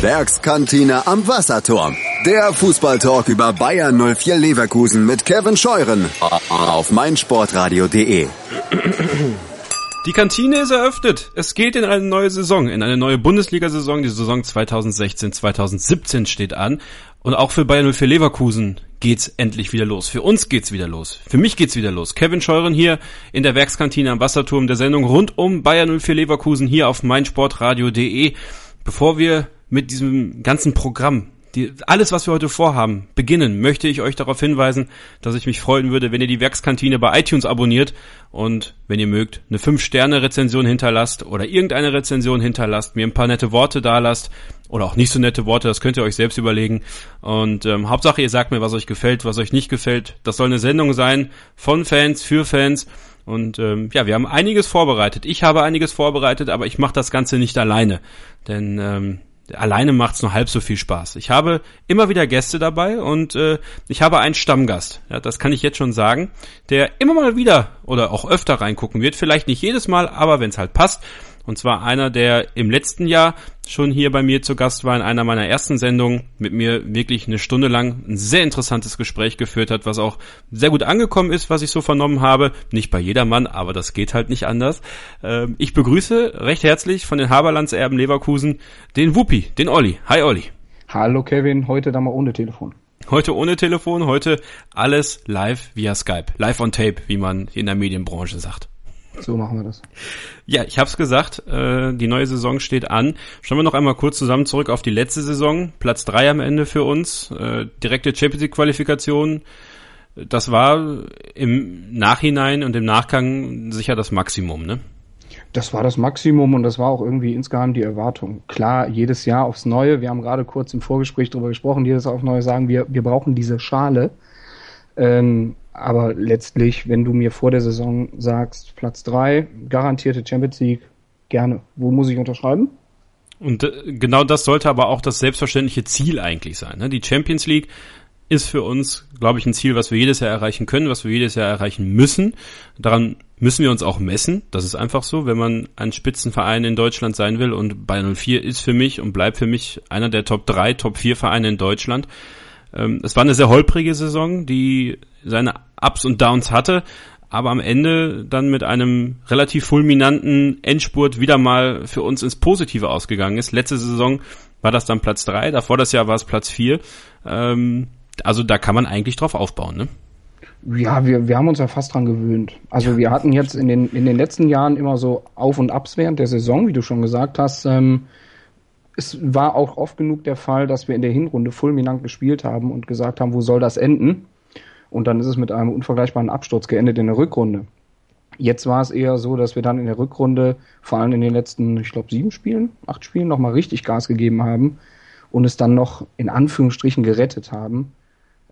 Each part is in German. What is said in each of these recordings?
Werkskantine am Wasserturm. Der Fußballtalk über Bayern 04 Leverkusen mit Kevin Scheuren auf meinsportradio.de. Die Kantine ist eröffnet. Es geht in eine neue Saison, in eine neue Bundesliga-Saison. Die Saison 2016-2017 steht an. Und auch für Bayern 04 Leverkusen geht's endlich wieder los. Für uns geht's wieder los. Für mich geht's wieder los. Kevin Scheuren hier in der Werkskantine am Wasserturm der Sendung rund um Bayern 04 Leverkusen hier auf meinsportradio.de. Bevor wir mit diesem ganzen Programm die, alles, was wir heute vorhaben, beginnen, möchte ich euch darauf hinweisen, dass ich mich freuen würde, wenn ihr die Werkskantine bei iTunes abonniert und, wenn ihr mögt, eine 5-Sterne-Rezension hinterlasst oder irgendeine Rezension hinterlasst, mir ein paar nette Worte dalasst oder auch nicht so nette Worte, das könnt ihr euch selbst überlegen. Und ähm, Hauptsache, ihr sagt mir, was euch gefällt, was euch nicht gefällt. Das soll eine Sendung sein von Fans, für Fans. Und ähm, ja, wir haben einiges vorbereitet. Ich habe einiges vorbereitet, aber ich mache das Ganze nicht alleine. Denn ähm, alleine macht's nur halb so viel Spaß. Ich habe immer wieder Gäste dabei und äh, ich habe einen Stammgast. Ja, das kann ich jetzt schon sagen, der immer mal wieder oder auch öfter reingucken wird. Vielleicht nicht jedes Mal, aber wenn es halt passt. Und zwar einer, der im letzten Jahr schon hier bei mir zu Gast war in einer meiner ersten Sendungen, mit mir wirklich eine Stunde lang ein sehr interessantes Gespräch geführt hat, was auch sehr gut angekommen ist, was ich so vernommen habe. Nicht bei jedermann, aber das geht halt nicht anders. Ähm, ich begrüße recht herzlich von den Haberlandserben Leverkusen den Wuppi, den Olli. Hi Olli. Hallo Kevin, heute dann mal ohne Telefon. Heute ohne Telefon, heute alles live via Skype. Live on Tape, wie man in der Medienbranche sagt. So machen wir das. Ja, ich habe es gesagt, äh, die neue Saison steht an. Schauen wir noch einmal kurz zusammen zurück auf die letzte Saison. Platz drei am Ende für uns, äh, direkte Champions League Qualifikation. Das war im Nachhinein und im Nachgang sicher das Maximum, ne? Das war das Maximum und das war auch irgendwie insgeheim die Erwartung. Klar, jedes Jahr aufs Neue. Wir haben gerade kurz im Vorgespräch darüber gesprochen, jedes Jahr aufs Neue sagen wir, wir brauchen diese Schale. Ähm, aber letztlich, wenn du mir vor der Saison sagst, Platz drei, garantierte Champions League, gerne. Wo muss ich unterschreiben? Und äh, genau das sollte aber auch das selbstverständliche Ziel eigentlich sein. Ne? Die Champions League ist für uns, glaube ich, ein Ziel, was wir jedes Jahr erreichen können, was wir jedes Jahr erreichen müssen. Daran müssen wir uns auch messen. Das ist einfach so, wenn man ein Spitzenverein in Deutschland sein will. Und Bayern 04 ist für mich und bleibt für mich einer der Top 3, Top 4 Vereine in Deutschland. Ähm, es war eine sehr holprige Saison, die seine Ups und Downs hatte, aber am Ende dann mit einem relativ fulminanten Endspurt wieder mal für uns ins Positive ausgegangen ist. Letzte Saison war das dann Platz drei, davor das Jahr war es Platz vier. Ähm, also da kann man eigentlich drauf aufbauen, ne? Ja, wir, wir haben uns ja fast dran gewöhnt. Also wir hatten jetzt in den, in den letzten Jahren immer so Auf- und Abs während der Saison, wie du schon gesagt hast. Ähm, es war auch oft genug der Fall, dass wir in der Hinrunde fulminant gespielt haben und gesagt haben, wo soll das enden? Und dann ist es mit einem unvergleichbaren Absturz geendet in der Rückrunde. Jetzt war es eher so, dass wir dann in der Rückrunde, vor allem in den letzten, ich glaube, sieben Spielen, acht Spielen, nochmal richtig Gas gegeben haben und es dann noch in Anführungsstrichen gerettet haben.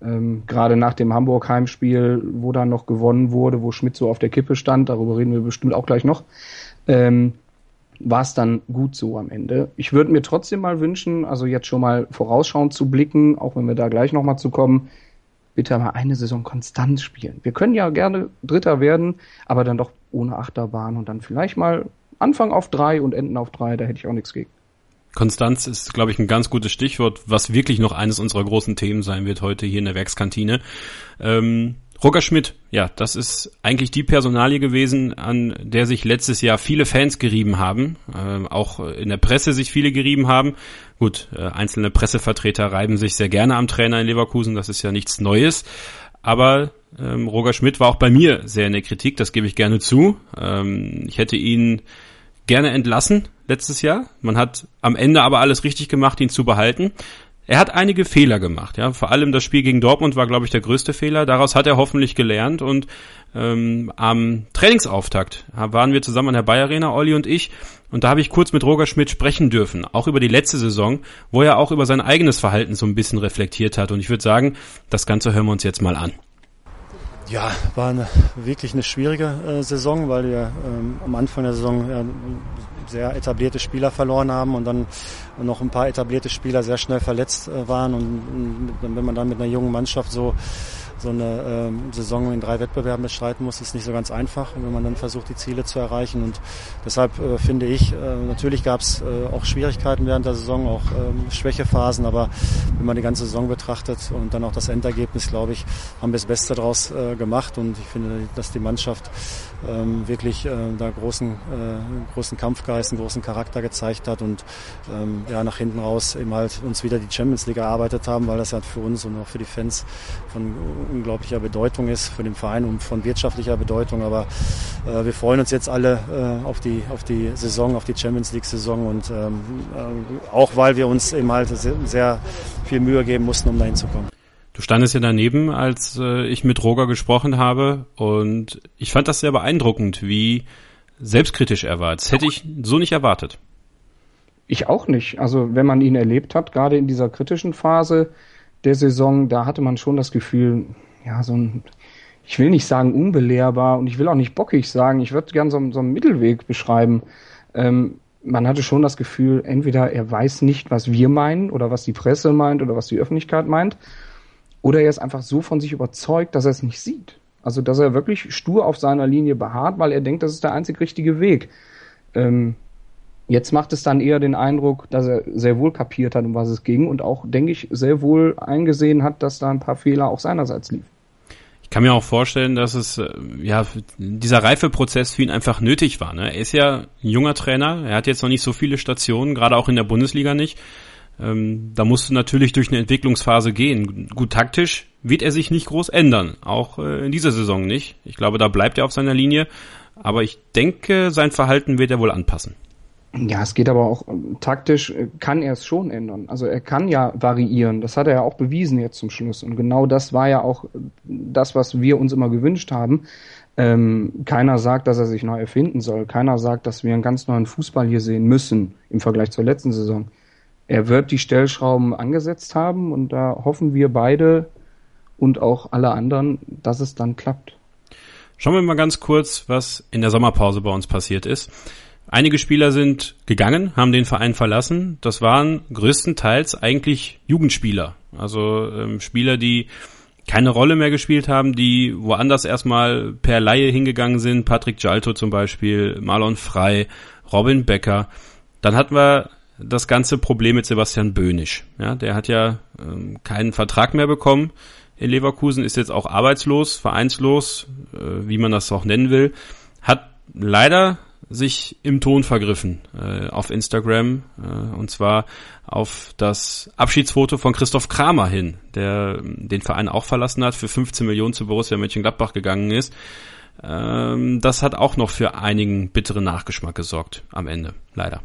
Ähm, Gerade nach dem Hamburg-Heimspiel, wo dann noch gewonnen wurde, wo Schmidt so auf der Kippe stand, darüber reden wir bestimmt auch gleich noch. Ähm, war es dann gut so am Ende. Ich würde mir trotzdem mal wünschen, also jetzt schon mal vorausschauend zu blicken, auch wenn wir da gleich nochmal zu kommen, bitte mal eine Saison konstant spielen. Wir können ja gerne Dritter werden, aber dann doch ohne Achterbahn und dann vielleicht mal Anfang auf drei und enden auf drei, da hätte ich auch nichts gegen. Konstanz ist, glaube ich, ein ganz gutes Stichwort, was wirklich noch eines unserer großen Themen sein wird heute hier in der Werkskantine. Ähm, Roger Schmidt, ja, das ist eigentlich die Personalie gewesen, an der sich letztes Jahr viele Fans gerieben haben, äh, auch in der Presse sich viele gerieben haben. Gut, äh, einzelne Pressevertreter reiben sich sehr gerne am Trainer in Leverkusen, das ist ja nichts Neues. Aber ähm, Roger Schmidt war auch bei mir sehr in der Kritik, das gebe ich gerne zu. Ähm, ich hätte ihn gerne entlassen letztes Jahr. Man hat am Ende aber alles richtig gemacht, ihn zu behalten. Er hat einige Fehler gemacht, ja. Vor allem das Spiel gegen Dortmund war, glaube ich, der größte Fehler. Daraus hat er hoffentlich gelernt und ähm, am Trainingsauftakt waren wir zusammen an der Bayer Arena, Olli und ich, und da habe ich kurz mit Roger Schmidt sprechen dürfen, auch über die letzte Saison, wo er auch über sein eigenes Verhalten so ein bisschen reflektiert hat. Und ich würde sagen, das Ganze hören wir uns jetzt mal an. Ja, war eine, wirklich eine schwierige äh, Saison, weil wir ähm, am Anfang der Saison ja, sehr etablierte Spieler verloren haben und dann noch ein paar etablierte Spieler sehr schnell verletzt äh, waren. Und, und wenn man dann mit einer jungen Mannschaft so so eine ähm, Saison in drei Wettbewerben bestreiten muss, ist nicht so ganz einfach, wenn man dann versucht, die Ziele zu erreichen. Und deshalb äh, finde ich, äh, natürlich gab es äh, auch Schwierigkeiten während der Saison, auch ähm, Schwächephasen, aber wenn man die ganze Saison betrachtet und dann auch das Endergebnis, glaube ich, haben wir das Beste daraus äh, gemacht. Und ich finde, dass die Mannschaft ähm, wirklich äh, da großen, äh, großen Kampfgeist, einen großen Charakter gezeigt hat und ähm, ja, nach hinten raus eben halt uns wieder die Champions League erarbeitet haben, weil das ja für uns und auch für die Fans von unglaublicher Bedeutung ist, für den Verein und von wirtschaftlicher Bedeutung. Aber äh, wir freuen uns jetzt alle äh, auf, die, auf die Saison, auf die Champions League Saison und ähm, äh, auch weil wir uns eben halt sehr viel Mühe geben mussten, um dahin zu kommen. Du standest ja daneben, als äh, ich mit Roger gesprochen habe und ich fand das sehr beeindruckend, wie selbstkritisch er war. Das hätte ich so nicht erwartet. Ich auch nicht. Also wenn man ihn erlebt hat, gerade in dieser kritischen Phase der Saison, da hatte man schon das Gefühl, ja, so ein, ich will nicht sagen unbelehrbar und ich will auch nicht bockig sagen, ich würde gern so, so einen Mittelweg beschreiben. Ähm, man hatte schon das Gefühl, entweder er weiß nicht, was wir meinen oder was die Presse meint oder was die Öffentlichkeit meint, oder er ist einfach so von sich überzeugt, dass er es nicht sieht. Also, dass er wirklich stur auf seiner Linie beharrt, weil er denkt, das ist der einzig richtige Weg. Ähm, jetzt macht es dann eher den Eindruck, dass er sehr wohl kapiert hat, um was es ging und auch, denke ich, sehr wohl eingesehen hat, dass da ein paar Fehler auch seinerseits liefen. Ich kann mir auch vorstellen, dass es äh, ja dieser Reifeprozess für ihn einfach nötig war. Ne? Er ist ja ein junger Trainer, er hat jetzt noch nicht so viele Stationen, gerade auch in der Bundesliga nicht. Ähm, da musst du natürlich durch eine Entwicklungsphase gehen. Gut, taktisch wird er sich nicht groß ändern, auch äh, in dieser Saison nicht. Ich glaube, da bleibt er auf seiner Linie, aber ich denke, sein Verhalten wird er wohl anpassen. Ja, es geht aber auch taktisch, äh, kann er es schon ändern. Also er kann ja variieren. Das hat er ja auch bewiesen jetzt zum Schluss. Und genau das war ja auch das, was wir uns immer gewünscht haben. Ähm, keiner sagt, dass er sich neu erfinden soll. Keiner sagt, dass wir einen ganz neuen Fußball hier sehen müssen im Vergleich zur letzten Saison er wird die Stellschrauben angesetzt haben und da hoffen wir beide und auch alle anderen, dass es dann klappt. Schauen wir mal ganz kurz, was in der Sommerpause bei uns passiert ist. Einige Spieler sind gegangen, haben den Verein verlassen. Das waren größtenteils eigentlich Jugendspieler. Also ähm, Spieler, die keine Rolle mehr gespielt haben, die woanders erstmal per Laie hingegangen sind. Patrick Gialto zum Beispiel, Marlon Frey, Robin Becker. Dann hatten wir das ganze Problem mit Sebastian Böhnisch. Ja, der hat ja ähm, keinen Vertrag mehr bekommen in Leverkusen, ist jetzt auch arbeitslos, vereinslos, äh, wie man das auch nennen will, hat leider sich im Ton vergriffen äh, auf Instagram äh, und zwar auf das Abschiedsfoto von Christoph Kramer hin, der ähm, den Verein auch verlassen hat, für 15 Millionen zu Borussia Mönchengladbach gegangen ist. Ähm, das hat auch noch für einigen bitteren Nachgeschmack gesorgt am Ende, leider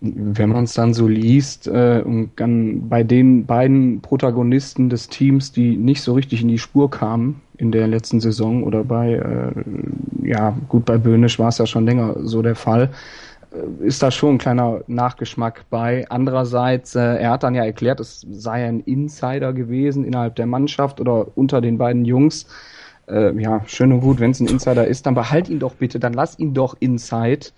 wenn man es dann so liest äh, und dann bei den beiden Protagonisten des Teams, die nicht so richtig in die Spur kamen in der letzten Saison oder bei, äh, ja gut, bei Böhnisch war es ja schon länger so der Fall, äh, ist da schon ein kleiner Nachgeschmack bei. Andererseits, äh, er hat dann ja erklärt, es sei ein Insider gewesen innerhalb der Mannschaft oder unter den beiden Jungs. Äh, ja, schön und gut, wenn es ein Insider ist, dann behalt ihn doch bitte, dann lass ihn doch inside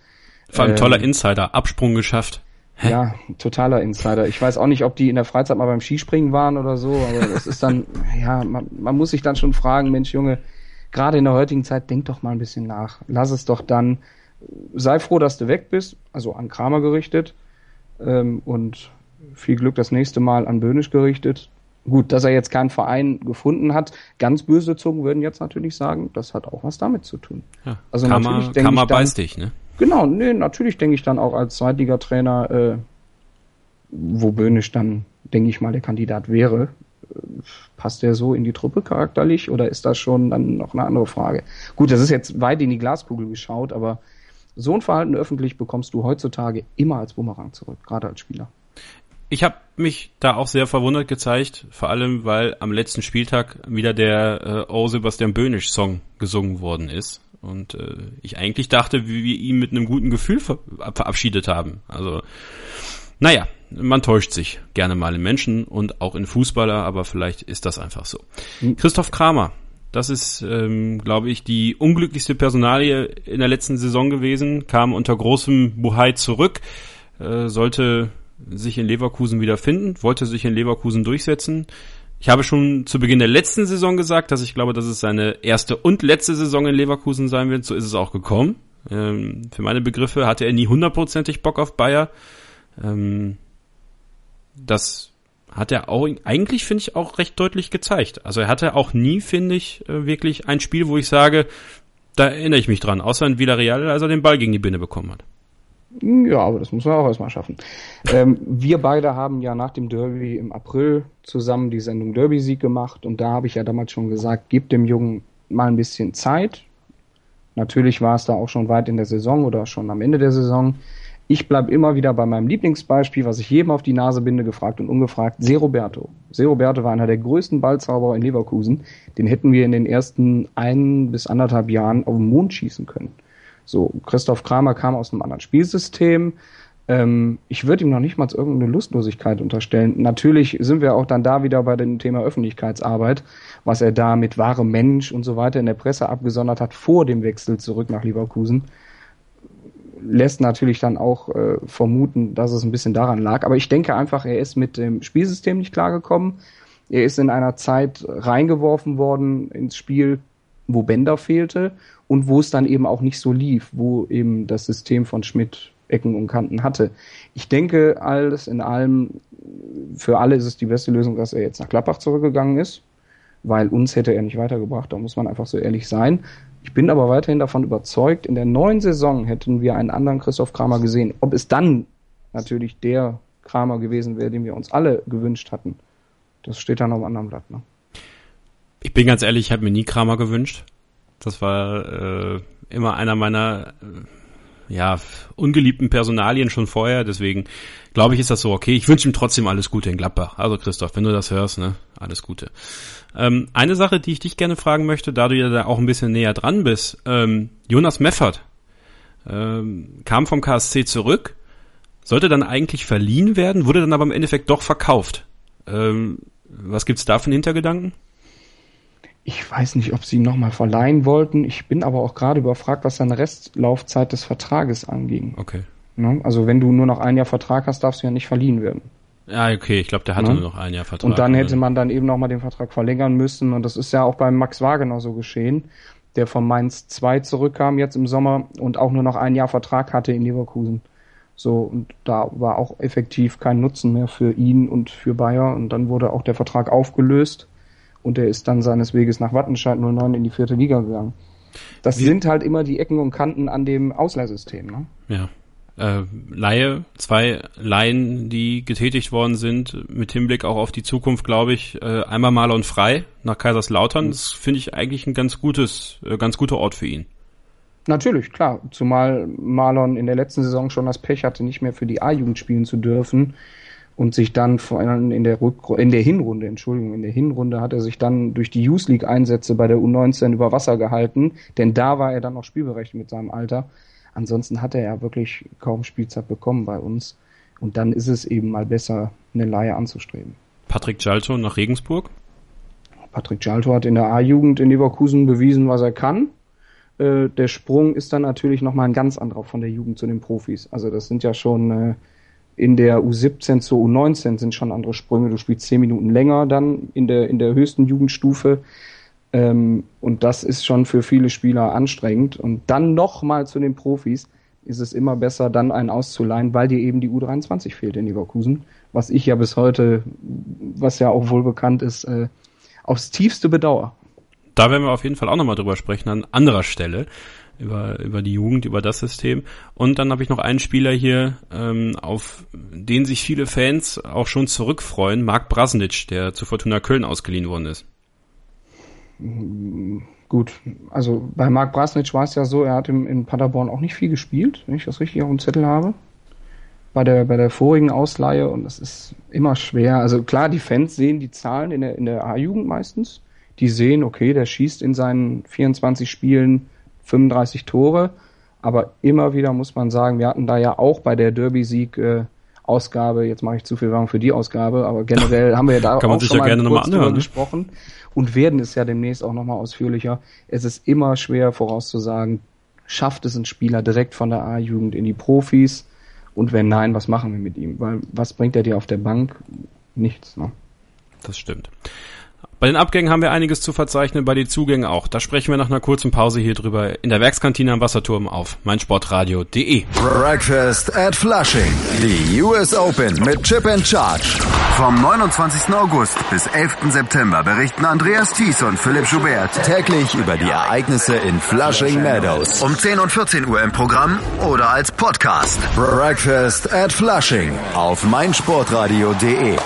vor allem toller ähm, Insider, Absprung geschafft. Hä? Ja, totaler Insider. Ich weiß auch nicht, ob die in der Freizeit mal beim Skispringen waren oder so, aber das ist dann, ja, man, man muss sich dann schon fragen, Mensch, Junge, gerade in der heutigen Zeit, denk doch mal ein bisschen nach. Lass es doch dann. Sei froh, dass du weg bist, also an Kramer gerichtet. Ähm, und viel Glück das nächste Mal an Böhnisch gerichtet. Gut, dass er jetzt keinen Verein gefunden hat. Ganz böse Zungen würden jetzt natürlich sagen, das hat auch was damit zu tun. Ja, also Kammer, natürlich denke Kammer ich dann, beißt dich, ne? Genau, nee, natürlich denke ich dann auch als Zweitligatrainer, äh, wo Böhnisch dann, denke ich mal, der Kandidat wäre. Äh, passt der so in die Truppe charakterlich oder ist das schon dann noch eine andere Frage? Gut, das ist jetzt weit in die Glaskugel geschaut, aber so ein Verhalten öffentlich bekommst du heutzutage immer als Bumerang zurück, gerade als Spieler. Ich habe mich da auch sehr verwundert gezeigt, vor allem weil am letzten Spieltag wieder der äh, Oh Sebastian Böhnisch Song gesungen worden ist. Und äh, ich eigentlich dachte, wie wir ihn mit einem guten Gefühl ver verabschiedet haben. Also, naja, man täuscht sich gerne mal in Menschen und auch in Fußballer, aber vielleicht ist das einfach so. Mhm. Christoph Kramer, das ist, ähm, glaube ich, die unglücklichste Personalie in der letzten Saison gewesen, kam unter großem Buhai zurück, äh, sollte sich in Leverkusen wieder finden, wollte sich in Leverkusen durchsetzen. Ich habe schon zu Beginn der letzten Saison gesagt, dass ich glaube, dass es seine erste und letzte Saison in Leverkusen sein wird. So ist es auch gekommen. Ähm, für meine Begriffe hatte er nie hundertprozentig Bock auf Bayer. Ähm, das hat er auch eigentlich, finde ich, auch recht deutlich gezeigt. Also er hatte auch nie, finde ich, äh, wirklich ein Spiel, wo ich sage, da erinnere ich mich dran, außer in Villarreal, als er den Ball gegen die Binne bekommen hat. Ja, aber das muss man auch erstmal schaffen. ähm, wir beide haben ja nach dem Derby im April zusammen die Sendung Derby-Sieg gemacht und da habe ich ja damals schon gesagt, gebt dem Jungen mal ein bisschen Zeit. Natürlich war es da auch schon weit in der Saison oder schon am Ende der Saison. Ich bleibe immer wieder bei meinem Lieblingsbeispiel, was ich jedem auf die Nase binde, gefragt und ungefragt, Se Roberto. War einer der größten Ballzauberer in Leverkusen. Den hätten wir in den ersten ein bis anderthalb Jahren auf den Mond schießen können. So, Christoph Kramer kam aus einem anderen Spielsystem. Ähm, ich würde ihm noch nicht mal irgendeine Lustlosigkeit unterstellen. Natürlich sind wir auch dann da wieder bei dem Thema Öffentlichkeitsarbeit, was er da mit wahrem Mensch und so weiter in der Presse abgesondert hat vor dem Wechsel zurück nach Leverkusen. Lässt natürlich dann auch äh, vermuten, dass es ein bisschen daran lag. Aber ich denke einfach, er ist mit dem Spielsystem nicht klargekommen. Er ist in einer Zeit reingeworfen worden ins Spiel, wo Bender fehlte und wo es dann eben auch nicht so lief, wo eben das System von Schmidt Ecken und Kanten hatte. Ich denke, alles in allem, für alle ist es die beste Lösung, dass er jetzt nach Klappach zurückgegangen ist, weil uns hätte er nicht weitergebracht, da muss man einfach so ehrlich sein. Ich bin aber weiterhin davon überzeugt, in der neuen Saison hätten wir einen anderen Christoph Kramer gesehen. Ob es dann natürlich der Kramer gewesen wäre, den wir uns alle gewünscht hatten, das steht dann auf einem anderen Blatt. Ne? Ich bin ganz ehrlich, ich habe mir nie Kramer gewünscht. Das war äh, immer einer meiner äh, ja, ungeliebten Personalien schon vorher. Deswegen glaube ich, ist das so okay. Ich wünsche ihm trotzdem alles Gute in Gladbach. Also Christoph, wenn du das hörst, ne, alles Gute. Ähm, eine Sache, die ich dich gerne fragen möchte, da du ja da auch ein bisschen näher dran bist. Ähm, Jonas Meffert ähm, kam vom KSC zurück, sollte dann eigentlich verliehen werden, wurde dann aber im Endeffekt doch verkauft. Ähm, was gibt's da für einen Hintergedanken? Ich weiß nicht, ob sie ihn nochmal verleihen wollten. Ich bin aber auch gerade überfragt, was seine Restlaufzeit des Vertrages anging. Okay. Ne? Also wenn du nur noch ein Jahr Vertrag hast, darfst du ja nicht verliehen werden. Ja, okay, ich glaube, der hatte ne? nur noch ein Jahr Vertrag. Und dann hätte man dann eben nochmal den Vertrag verlängern müssen. Und das ist ja auch beim Max Wagner so geschehen, der von Mainz 2 zurückkam jetzt im Sommer und auch nur noch ein Jahr Vertrag hatte in Leverkusen. So, und da war auch effektiv kein Nutzen mehr für ihn und für Bayer. Und dann wurde auch der Vertrag aufgelöst und er ist dann seines Weges nach Wattenscheid 09 in die vierte Liga gegangen. Das Wie? sind halt immer die Ecken und Kanten an dem Ausleihsystem. Ne? Ja. Äh, Laie, zwei Laien, die getätigt worden sind, mit Hinblick auch auf die Zukunft, glaube ich, äh, einmal Marlon Frei nach Kaiserslautern. Das finde ich eigentlich ein ganz gutes, äh, ganz guter Ort für ihn. Natürlich, klar. Zumal Marlon in der letzten Saison schon das Pech hatte, nicht mehr für die A-Jugend spielen zu dürfen und sich dann in der Rückrunde, in der Hinrunde, Entschuldigung, in der Hinrunde hat er sich dann durch die Youth League Einsätze bei der U19 über Wasser gehalten, denn da war er dann noch spielberechtigt mit seinem Alter. Ansonsten hat er ja wirklich kaum Spielzeit bekommen bei uns. Und dann ist es eben mal besser, eine Laie anzustreben. Patrick Jalto nach Regensburg? Patrick Jalto hat in der A-Jugend in Leverkusen bewiesen, was er kann. Äh, der Sprung ist dann natürlich nochmal ein ganz anderer von der Jugend zu den Profis. Also das sind ja schon äh, in der U17 zur U19 sind schon andere Sprünge. Du spielst zehn Minuten länger dann in der, in der höchsten Jugendstufe. Ähm, und das ist schon für viele Spieler anstrengend. Und dann nochmal zu den Profis ist es immer besser, dann einen auszuleihen, weil dir eben die U23 fehlt in Leverkusen. Was ich ja bis heute, was ja auch wohl bekannt ist, äh, aufs tiefste bedauere. Da werden wir auf jeden Fall auch nochmal drüber sprechen an anderer Stelle über, über die Jugend, über das System. Und dann habe ich noch einen Spieler hier, ähm, auf den sich viele Fans auch schon zurückfreuen, Marc Brasnic, der zu Fortuna Köln ausgeliehen worden ist. Gut, also bei Marc Brasnic war es ja so, er hat im, in Paderborn auch nicht viel gespielt, wenn ich das richtig auf dem Zettel habe. Bei der, bei der vorigen Ausleihe und das ist immer schwer. Also klar, die Fans sehen die Zahlen in der, in der A-Jugend meistens. Die sehen, okay, der schießt in seinen 24 Spielen 35 Tore. Aber immer wieder muss man sagen, wir hatten da ja auch bei der Derby-Sieg äh, Ausgabe, jetzt mache ich zu viel Werbung für die Ausgabe, aber generell haben wir ja da auch schon ja mal kurz drüber ne? gesprochen und werden es ja demnächst auch nochmal ausführlicher. Es ist immer schwer vorauszusagen, schafft es ein Spieler direkt von der A-Jugend in die Profis und wenn nein, was machen wir mit ihm? Weil was bringt er dir auf der Bank? Nichts. Ne? das stimmt. Bei den Abgängen haben wir einiges zu verzeichnen, bei den Zugängen auch. Da sprechen wir nach einer kurzen Pause hier drüber in der Werkskantine am Wasserturm auf meinsportradio.de. Breakfast at Flushing. Die US Open mit Chip and Charge. Vom 29. August bis 11. September berichten Andreas Thies und Philipp Schubert täglich über die Ereignisse in Flushing Meadows. Um 10 und 14 Uhr im Programm oder als Podcast. Breakfast at Flushing auf meinsportradio.de.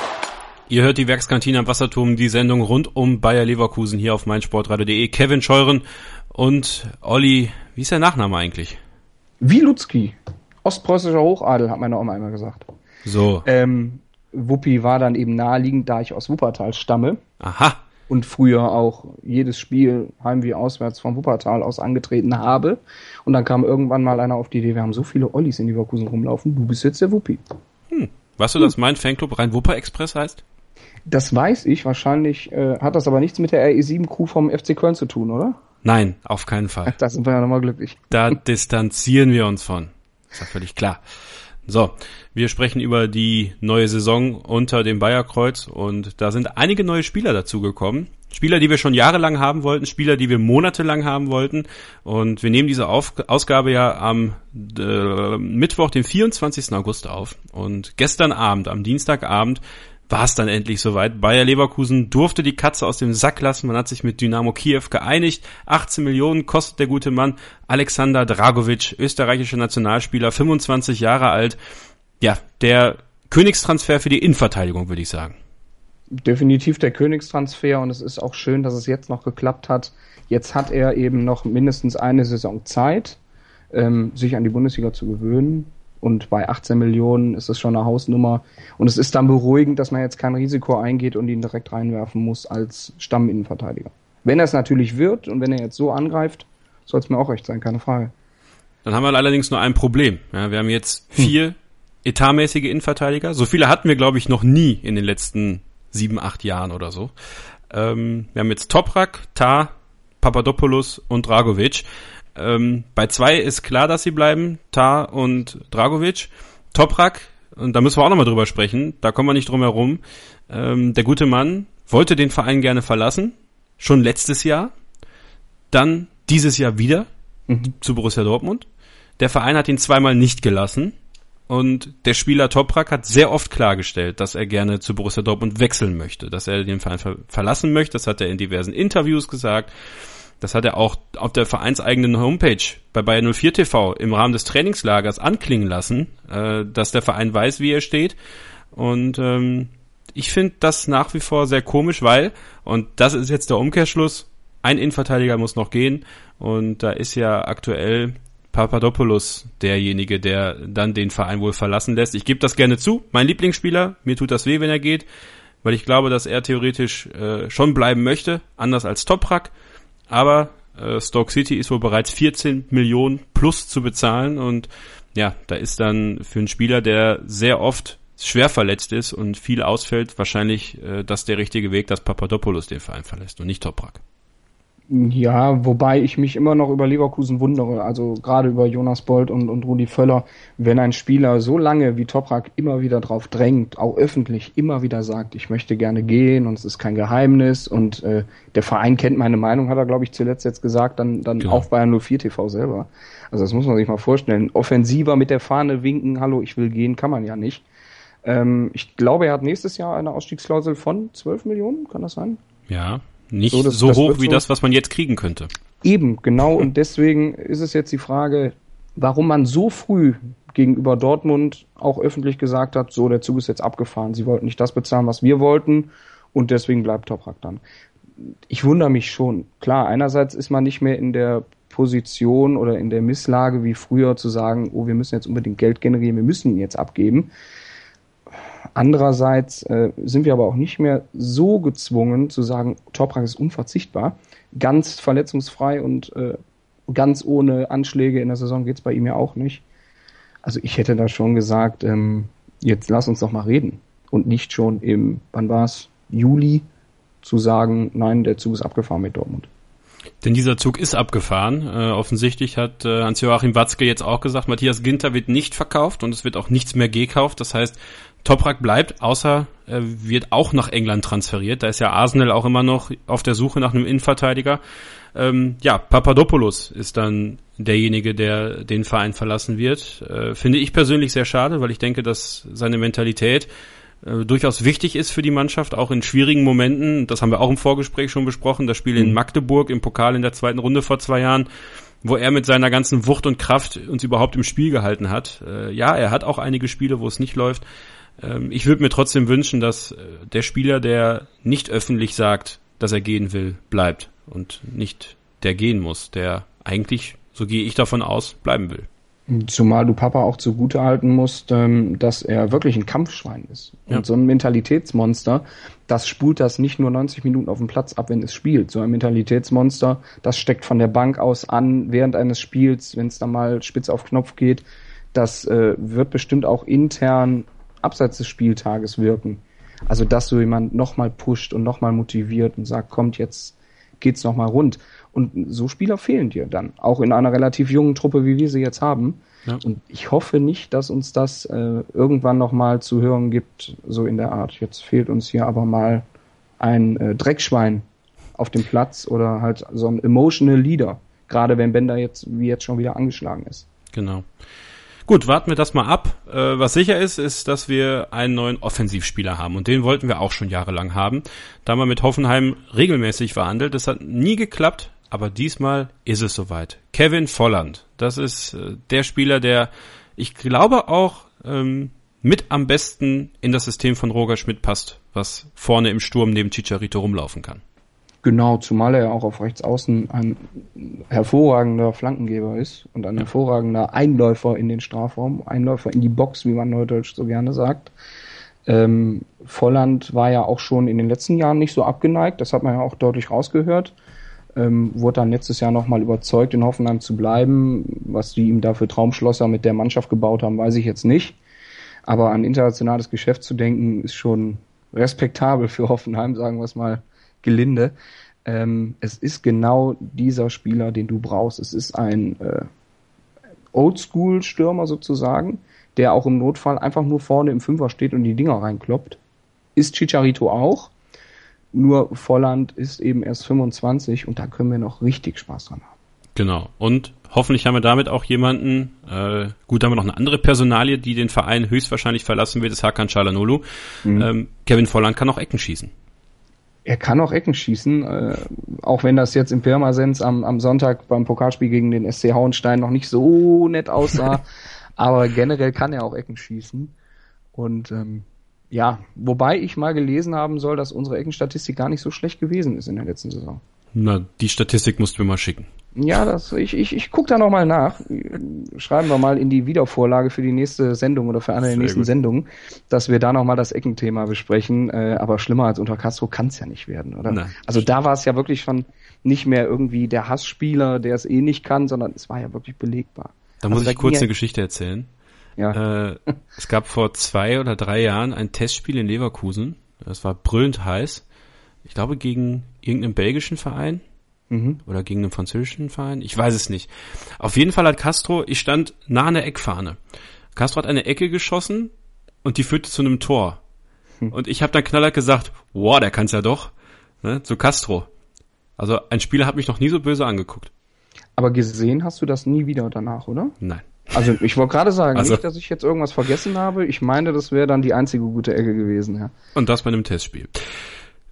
Ihr hört die Werkskantine am Wasserturm, die Sendung rund um Bayer Leverkusen hier auf meinsportradio.de. Kevin Scheuren und Olli, wie ist der Nachname eigentlich? Wilutzki. Ostpreußischer Hochadel, hat meine Oma einmal gesagt. So. Ähm, Wuppi war dann eben naheliegend, da ich aus Wuppertal stamme. Aha. Und früher auch jedes Spiel heim wie auswärts vom Wuppertal aus angetreten habe. Und dann kam irgendwann mal einer auf die Idee, wir haben so viele Ollis in Leverkusen rumlaufen, du bist jetzt der Wuppi. Hm. Weißt du, dass mein Fanclub Rhein-Wupper-Express heißt? Das weiß ich. Wahrscheinlich äh, hat das aber nichts mit der RE7-Crew vom FC Köln zu tun, oder? Nein, auf keinen Fall. Da sind wir ja nochmal glücklich. Da distanzieren wir uns von. Ist ja völlig klar. So, wir sprechen über die neue Saison unter dem Bayerkreuz und da sind einige neue Spieler dazugekommen. Spieler, die wir schon jahrelang haben wollten, Spieler, die wir monatelang haben wollten. Und wir nehmen diese auf Ausgabe ja am äh, Mittwoch, den 24. August auf. Und gestern Abend, am Dienstagabend, war es dann endlich soweit. Bayer Leverkusen durfte die Katze aus dem Sack lassen. Man hat sich mit Dynamo Kiew geeinigt. 18 Millionen kostet der gute Mann. Alexander Dragovic, österreichischer Nationalspieler, 25 Jahre alt. Ja, der Königstransfer für die Innenverteidigung, würde ich sagen. Definitiv der Königstransfer und es ist auch schön, dass es jetzt noch geklappt hat. Jetzt hat er eben noch mindestens eine Saison Zeit, ähm, sich an die Bundesliga zu gewöhnen. Und bei 18 Millionen ist es schon eine Hausnummer. Und es ist dann beruhigend, dass man jetzt kein Risiko eingeht und ihn direkt reinwerfen muss als Stamminnenverteidiger. Wenn er es natürlich wird und wenn er jetzt so angreift, soll es mir auch recht sein, keine Frage. Dann haben wir allerdings nur ein Problem. Ja, wir haben jetzt vier hm. etatmäßige Innenverteidiger. So viele hatten wir, glaube ich, noch nie in den letzten sieben, acht Jahren oder so. Ähm, wir haben jetzt Toprak, Tar, Papadopoulos und Dragovic. Ähm, bei zwei ist klar, dass sie bleiben, Tar und Dragovic. Toprak, und da müssen wir auch nochmal drüber sprechen, da kommen wir nicht drum herum. Ähm, der gute Mann wollte den Verein gerne verlassen, schon letztes Jahr, dann dieses Jahr wieder mhm. zu Borussia Dortmund. Der Verein hat ihn zweimal nicht gelassen und der Spieler Toprak hat sehr oft klargestellt, dass er gerne zu Borussia Dortmund wechseln möchte, dass er den Verein ver verlassen möchte. Das hat er in diversen Interviews gesagt. Das hat er auch auf der vereinseigenen Homepage bei Bayern 04 TV im Rahmen des Trainingslagers anklingen lassen, äh, dass der Verein weiß, wie er steht. Und ähm, ich finde das nach wie vor sehr komisch, weil, und das ist jetzt der Umkehrschluss, ein Innenverteidiger muss noch gehen. Und da ist ja aktuell Papadopoulos derjenige, der dann den Verein wohl verlassen lässt. Ich gebe das gerne zu. Mein Lieblingsspieler, mir tut das weh, wenn er geht, weil ich glaube, dass er theoretisch äh, schon bleiben möchte, anders als Toprak. Aber äh, Stoke City ist wohl bereits 14 Millionen plus zu bezahlen und ja, da ist dann für einen Spieler, der sehr oft schwer verletzt ist und viel ausfällt, wahrscheinlich äh, das der richtige Weg, dass Papadopoulos den Verein verlässt und nicht Toprak. Ja, wobei ich mich immer noch über Leverkusen wundere, also gerade über Jonas Bold und, und Rudi Völler, wenn ein Spieler so lange wie Toprak immer wieder drauf drängt, auch öffentlich immer wieder sagt, ich möchte gerne gehen und es ist kein Geheimnis und äh, der Verein kennt meine Meinung, hat er glaube ich zuletzt jetzt gesagt, dann, dann genau. auch Bayern 04 TV selber. Also das muss man sich mal vorstellen. Offensiver mit der Fahne winken, hallo, ich will gehen, kann man ja nicht. Ähm, ich glaube, er hat nächstes Jahr eine Ausstiegsklausel von 12 Millionen, kann das sein? Ja, nicht so, das, so das hoch wie so das, was man jetzt kriegen könnte. Eben, genau. Und deswegen ist es jetzt die Frage, warum man so früh gegenüber Dortmund auch öffentlich gesagt hat, so, der Zug ist jetzt abgefahren. Sie wollten nicht das bezahlen, was wir wollten. Und deswegen bleibt Toprak dann. Ich wundere mich schon. Klar, einerseits ist man nicht mehr in der Position oder in der Misslage wie früher zu sagen, oh, wir müssen jetzt unbedingt Geld generieren, wir müssen ihn jetzt abgeben. Andererseits äh, sind wir aber auch nicht mehr so gezwungen zu sagen, Toprak ist unverzichtbar. Ganz verletzungsfrei und äh, ganz ohne Anschläge in der Saison geht's bei ihm ja auch nicht. Also ich hätte da schon gesagt, ähm, jetzt lass uns doch mal reden. Und nicht schon im, wann war's, Juli zu sagen, nein, der Zug ist abgefahren mit Dortmund. Denn dieser Zug ist abgefahren. Äh, offensichtlich hat äh, Hans-Joachim Watzke jetzt auch gesagt, Matthias Ginter wird nicht verkauft und es wird auch nichts mehr gekauft. Das heißt, Toprak bleibt, außer er wird auch nach England transferiert. Da ist ja Arsenal auch immer noch auf der Suche nach einem Innenverteidiger. Ähm, ja, Papadopoulos ist dann derjenige, der den Verein verlassen wird. Äh, finde ich persönlich sehr schade, weil ich denke, dass seine Mentalität äh, durchaus wichtig ist für die Mannschaft, auch in schwierigen Momenten. Das haben wir auch im Vorgespräch schon besprochen. Das Spiel in mhm. Magdeburg im Pokal in der zweiten Runde vor zwei Jahren, wo er mit seiner ganzen Wucht und Kraft uns überhaupt im Spiel gehalten hat. Äh, ja, er hat auch einige Spiele, wo es nicht läuft. Ähm, ich würde mir trotzdem wünschen, dass äh, der Spieler, der nicht öffentlich sagt, dass er gehen will, bleibt und nicht der gehen muss, der eigentlich, so gehe ich davon aus, bleiben will. Zumal du Papa auch zugute halten musst, ähm, dass er wirklich ein Kampfschwein ist. Ja. Und so ein Mentalitätsmonster, das spult das nicht nur 90 Minuten auf dem Platz ab, wenn es spielt. So ein Mentalitätsmonster, das steckt von der Bank aus an während eines Spiels, wenn es da mal spitz auf Knopf geht. Das äh, wird bestimmt auch intern abseits des Spieltages wirken. Also, dass so jemand nochmal pusht und nochmal motiviert und sagt, kommt, jetzt geht's nochmal rund. Und so Spieler fehlen dir dann, auch in einer relativ jungen Truppe, wie wir sie jetzt haben. Ja. Und ich hoffe nicht, dass uns das äh, irgendwann nochmal zu hören gibt, so in der Art. Jetzt fehlt uns hier aber mal ein äh, Dreckschwein auf dem Platz oder halt so ein emotional Leader. Gerade wenn Bender jetzt, wie jetzt schon wieder angeschlagen ist. Genau. Gut, warten wir das mal ab. Äh, was sicher ist, ist, dass wir einen neuen Offensivspieler haben und den wollten wir auch schon jahrelang haben. Da haben wir mit Hoffenheim regelmäßig verhandelt. Das hat nie geklappt. Aber diesmal ist es soweit. Kevin Volland, das ist äh, der Spieler, der ich glaube auch ähm, mit am besten in das System von Roger Schmidt passt, was vorne im Sturm neben Chicharito rumlaufen kann. Genau, zumal er auch auf rechts außen ein hervorragender Flankengeber ist und ein ja. hervorragender Einläufer in den Strafraum, Einläufer in die Box, wie man neudeutsch so gerne sagt. Ähm, Volland war ja auch schon in den letzten Jahren nicht so abgeneigt, das hat man ja auch deutlich rausgehört ähm, wurde dann letztes Jahr nochmal überzeugt, in Hoffenheim zu bleiben. Was die ihm da für Traumschlosser mit der Mannschaft gebaut haben, weiß ich jetzt nicht. Aber an internationales Geschäft zu denken, ist schon respektabel für Hoffenheim, sagen wir es mal gelinde. Ähm, es ist genau dieser Spieler, den du brauchst. Es ist ein äh, Oldschool-Stürmer sozusagen, der auch im Notfall einfach nur vorne im Fünfer steht und die Dinger reinkloppt. Ist Chicharito auch. Nur Volland ist eben erst 25 und da können wir noch richtig Spaß dran haben. Genau. Und hoffentlich haben wir damit auch jemanden, äh, gut, haben wir noch eine andere Personalie, die den Verein höchstwahrscheinlich verlassen wird, ist Hakan Çalhanoğlu. Mhm. Ähm, Kevin Volland kann auch Ecken schießen. Er kann auch Ecken schießen, äh, auch wenn das jetzt im Pirmasens am, am Sonntag beim Pokalspiel gegen den SC Hauenstein noch nicht so nett aussah. aber generell kann er auch Ecken schießen. Und ähm, ja, wobei ich mal gelesen haben soll, dass unsere Eckenstatistik gar nicht so schlecht gewesen ist in der letzten Saison. Na, die Statistik musst du mir mal schicken. Ja, das, ich, ich, ich gucke da nochmal nach. Schreiben wir mal in die Wiedervorlage für die nächste Sendung oder für eine der nächsten gut. Sendungen, dass wir da nochmal das Eckenthema besprechen. Äh, aber schlimmer als unter Castro kann es ja nicht werden, oder? Nein. Also da war es ja wirklich schon nicht mehr irgendwie der Hassspieler, der es eh nicht kann, sondern es war ja wirklich belegbar. Da muss also, ich kurz eine Geschichte erzählen. Ja. Äh, es gab vor zwei oder drei Jahren ein Testspiel in Leverkusen. Das war brüllend heiß. Ich glaube gegen irgendeinen belgischen Verein mhm. oder gegen einen französischen Verein. Ich weiß es nicht. Auf jeden Fall hat Castro, ich stand nah an der Eckfahne. Castro hat eine Ecke geschossen und die führte zu einem Tor. Hm. Und ich habe dann knallhart gesagt, wow, der kann's ja doch. Ne, zu Castro. Also ein Spieler hat mich noch nie so böse angeguckt. Aber gesehen hast du das nie wieder danach, oder? Nein. Also ich wollte gerade sagen, also, nicht, dass ich jetzt irgendwas vergessen habe. Ich meine, das wäre dann die einzige gute Ecke gewesen, ja. Und das bei einem Testspiel.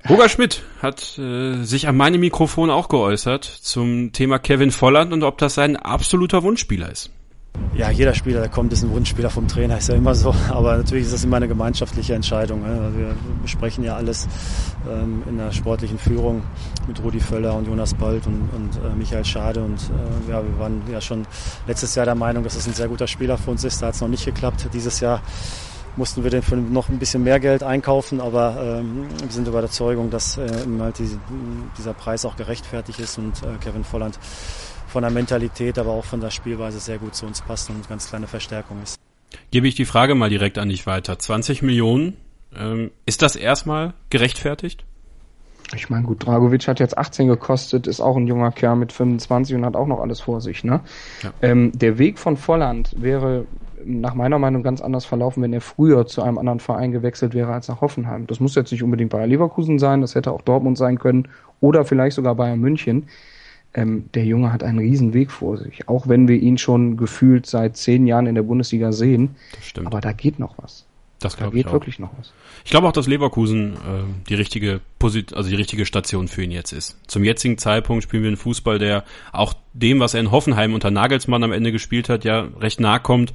Roger Schmidt hat äh, sich an meinem Mikrofon auch geäußert zum Thema Kevin Volland und ob das sein absoluter Wunschspieler ist. Ja, jeder Spieler, der kommt, ist ein Wunschspieler vom Trainer, ist ja immer so. Aber natürlich ist das immer eine gemeinschaftliche Entscheidung. Ne? Also wir besprechen ja alles ähm, in der sportlichen Führung mit Rudi Völler und Jonas Bolt und, und äh, Michael Schade. Und äh, ja, wir waren ja schon letztes Jahr der Meinung, dass es ein sehr guter Spieler für uns ist. Da hat es noch nicht geklappt. Dieses Jahr mussten wir den für noch ein bisschen mehr Geld einkaufen, aber ähm, wir sind über der Überzeugung, dass äh, halt die, dieser Preis auch gerechtfertigt ist und äh, Kevin Volland von der Mentalität, aber auch von der Spielweise sehr gut zu uns passt und eine ganz kleine Verstärkung ist. Gebe ich die Frage mal direkt an dich weiter. 20 Millionen, ähm, ist das erstmal gerechtfertigt? Ich meine, gut, Dragovic hat jetzt 18 gekostet, ist auch ein junger Kerl mit 25 und hat auch noch alles vor sich. Ne? Ja. Ähm, der Weg von Volland wäre nach meiner Meinung ganz anders verlaufen, wenn er früher zu einem anderen Verein gewechselt wäre als nach Hoffenheim. Das muss jetzt nicht unbedingt Bayer Leverkusen sein, das hätte auch Dortmund sein können oder vielleicht sogar Bayern München. Ähm, der Junge hat einen riesen Weg vor sich, auch wenn wir ihn schon gefühlt seit zehn Jahren in der Bundesliga sehen. Das stimmt. Aber da geht noch was. Das Da glaube ich geht wirklich noch was. Ich glaube auch, dass Leverkusen äh, die richtige Posit also die richtige Station für ihn jetzt ist. Zum jetzigen Zeitpunkt spielen wir einen Fußball, der auch dem, was er in Hoffenheim unter Nagelsmann am Ende gespielt hat, ja recht nahe kommt.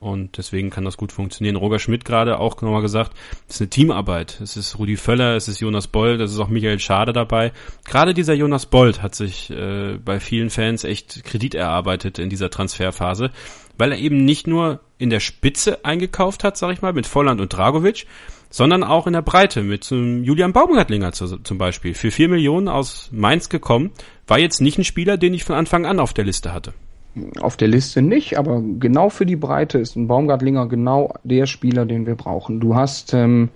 Und deswegen kann das gut funktionieren. Roger Schmidt gerade auch nochmal gesagt, es ist eine Teamarbeit. Es ist Rudi Völler, es ist Jonas Bold, es ist auch Michael Schade dabei. Gerade dieser Jonas Bold hat sich äh, bei vielen Fans echt Kredit erarbeitet in dieser Transferphase, weil er eben nicht nur in der Spitze eingekauft hat, sag ich mal, mit Volland und Dragovic, sondern auch in der Breite mit Julian Baumgartlinger zu, zum Beispiel. Für vier Millionen aus Mainz gekommen, war jetzt nicht ein Spieler, den ich von Anfang an auf der Liste hatte. Auf der Liste nicht, aber genau für die Breite ist ein Baumgartlinger genau der Spieler, den wir brauchen. Du hast ähm,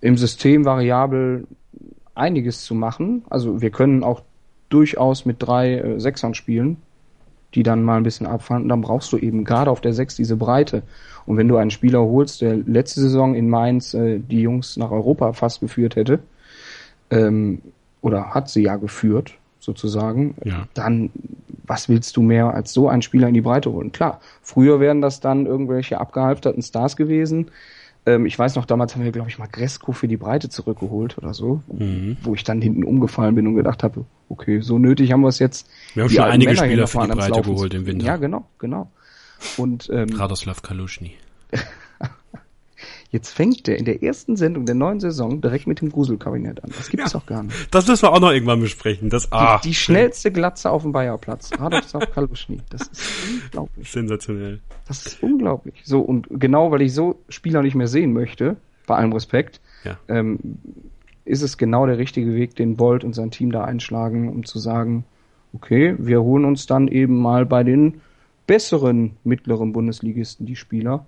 im System variabel einiges zu machen. Also wir können auch durchaus mit drei äh, Sechsern spielen, die dann mal ein bisschen abfahren. Und dann brauchst du eben gerade auf der Sechs diese Breite. Und wenn du einen Spieler holst, der letzte Saison in Mainz äh, die Jungs nach Europa fast geführt hätte, ähm, oder hat sie ja geführt, sozusagen, Ja. dann was willst du mehr als so einen Spieler in die Breite holen? Klar, früher wären das dann irgendwelche abgehalfterten Stars gewesen. Ähm, ich weiß noch, damals haben wir, glaube ich, mal Gresco für die Breite zurückgeholt oder so, Mhm. wo ich dann hinten umgefallen bin und gedacht habe, okay, so nötig haben wir es jetzt. Wir haben die schon einige Männer Spieler für die Breite geholt im Winter. Ja, genau, genau. Und ähm, Radoslav Kaluschny. jetzt fängt der in der ersten Sendung der neuen Saison direkt mit dem Gruselkabinett an. Das gibt es doch gar nicht. Das müssen wir auch noch irgendwann besprechen. Das, ah, die, die schnellste Glatze auf dem Bayerplatz. Radoslav Kaluschny. Das ist unglaublich. sensationell. Das ist unglaublich. So, und genau weil ich so Spieler nicht mehr sehen möchte, bei allem Respekt, Ja. ähm, ist es genau der richtige Weg, den Bolt und sein Team da einschlagen, um zu sagen, okay, wir holen uns dann eben mal bei den besseren mittleren Bundesligisten die Spieler.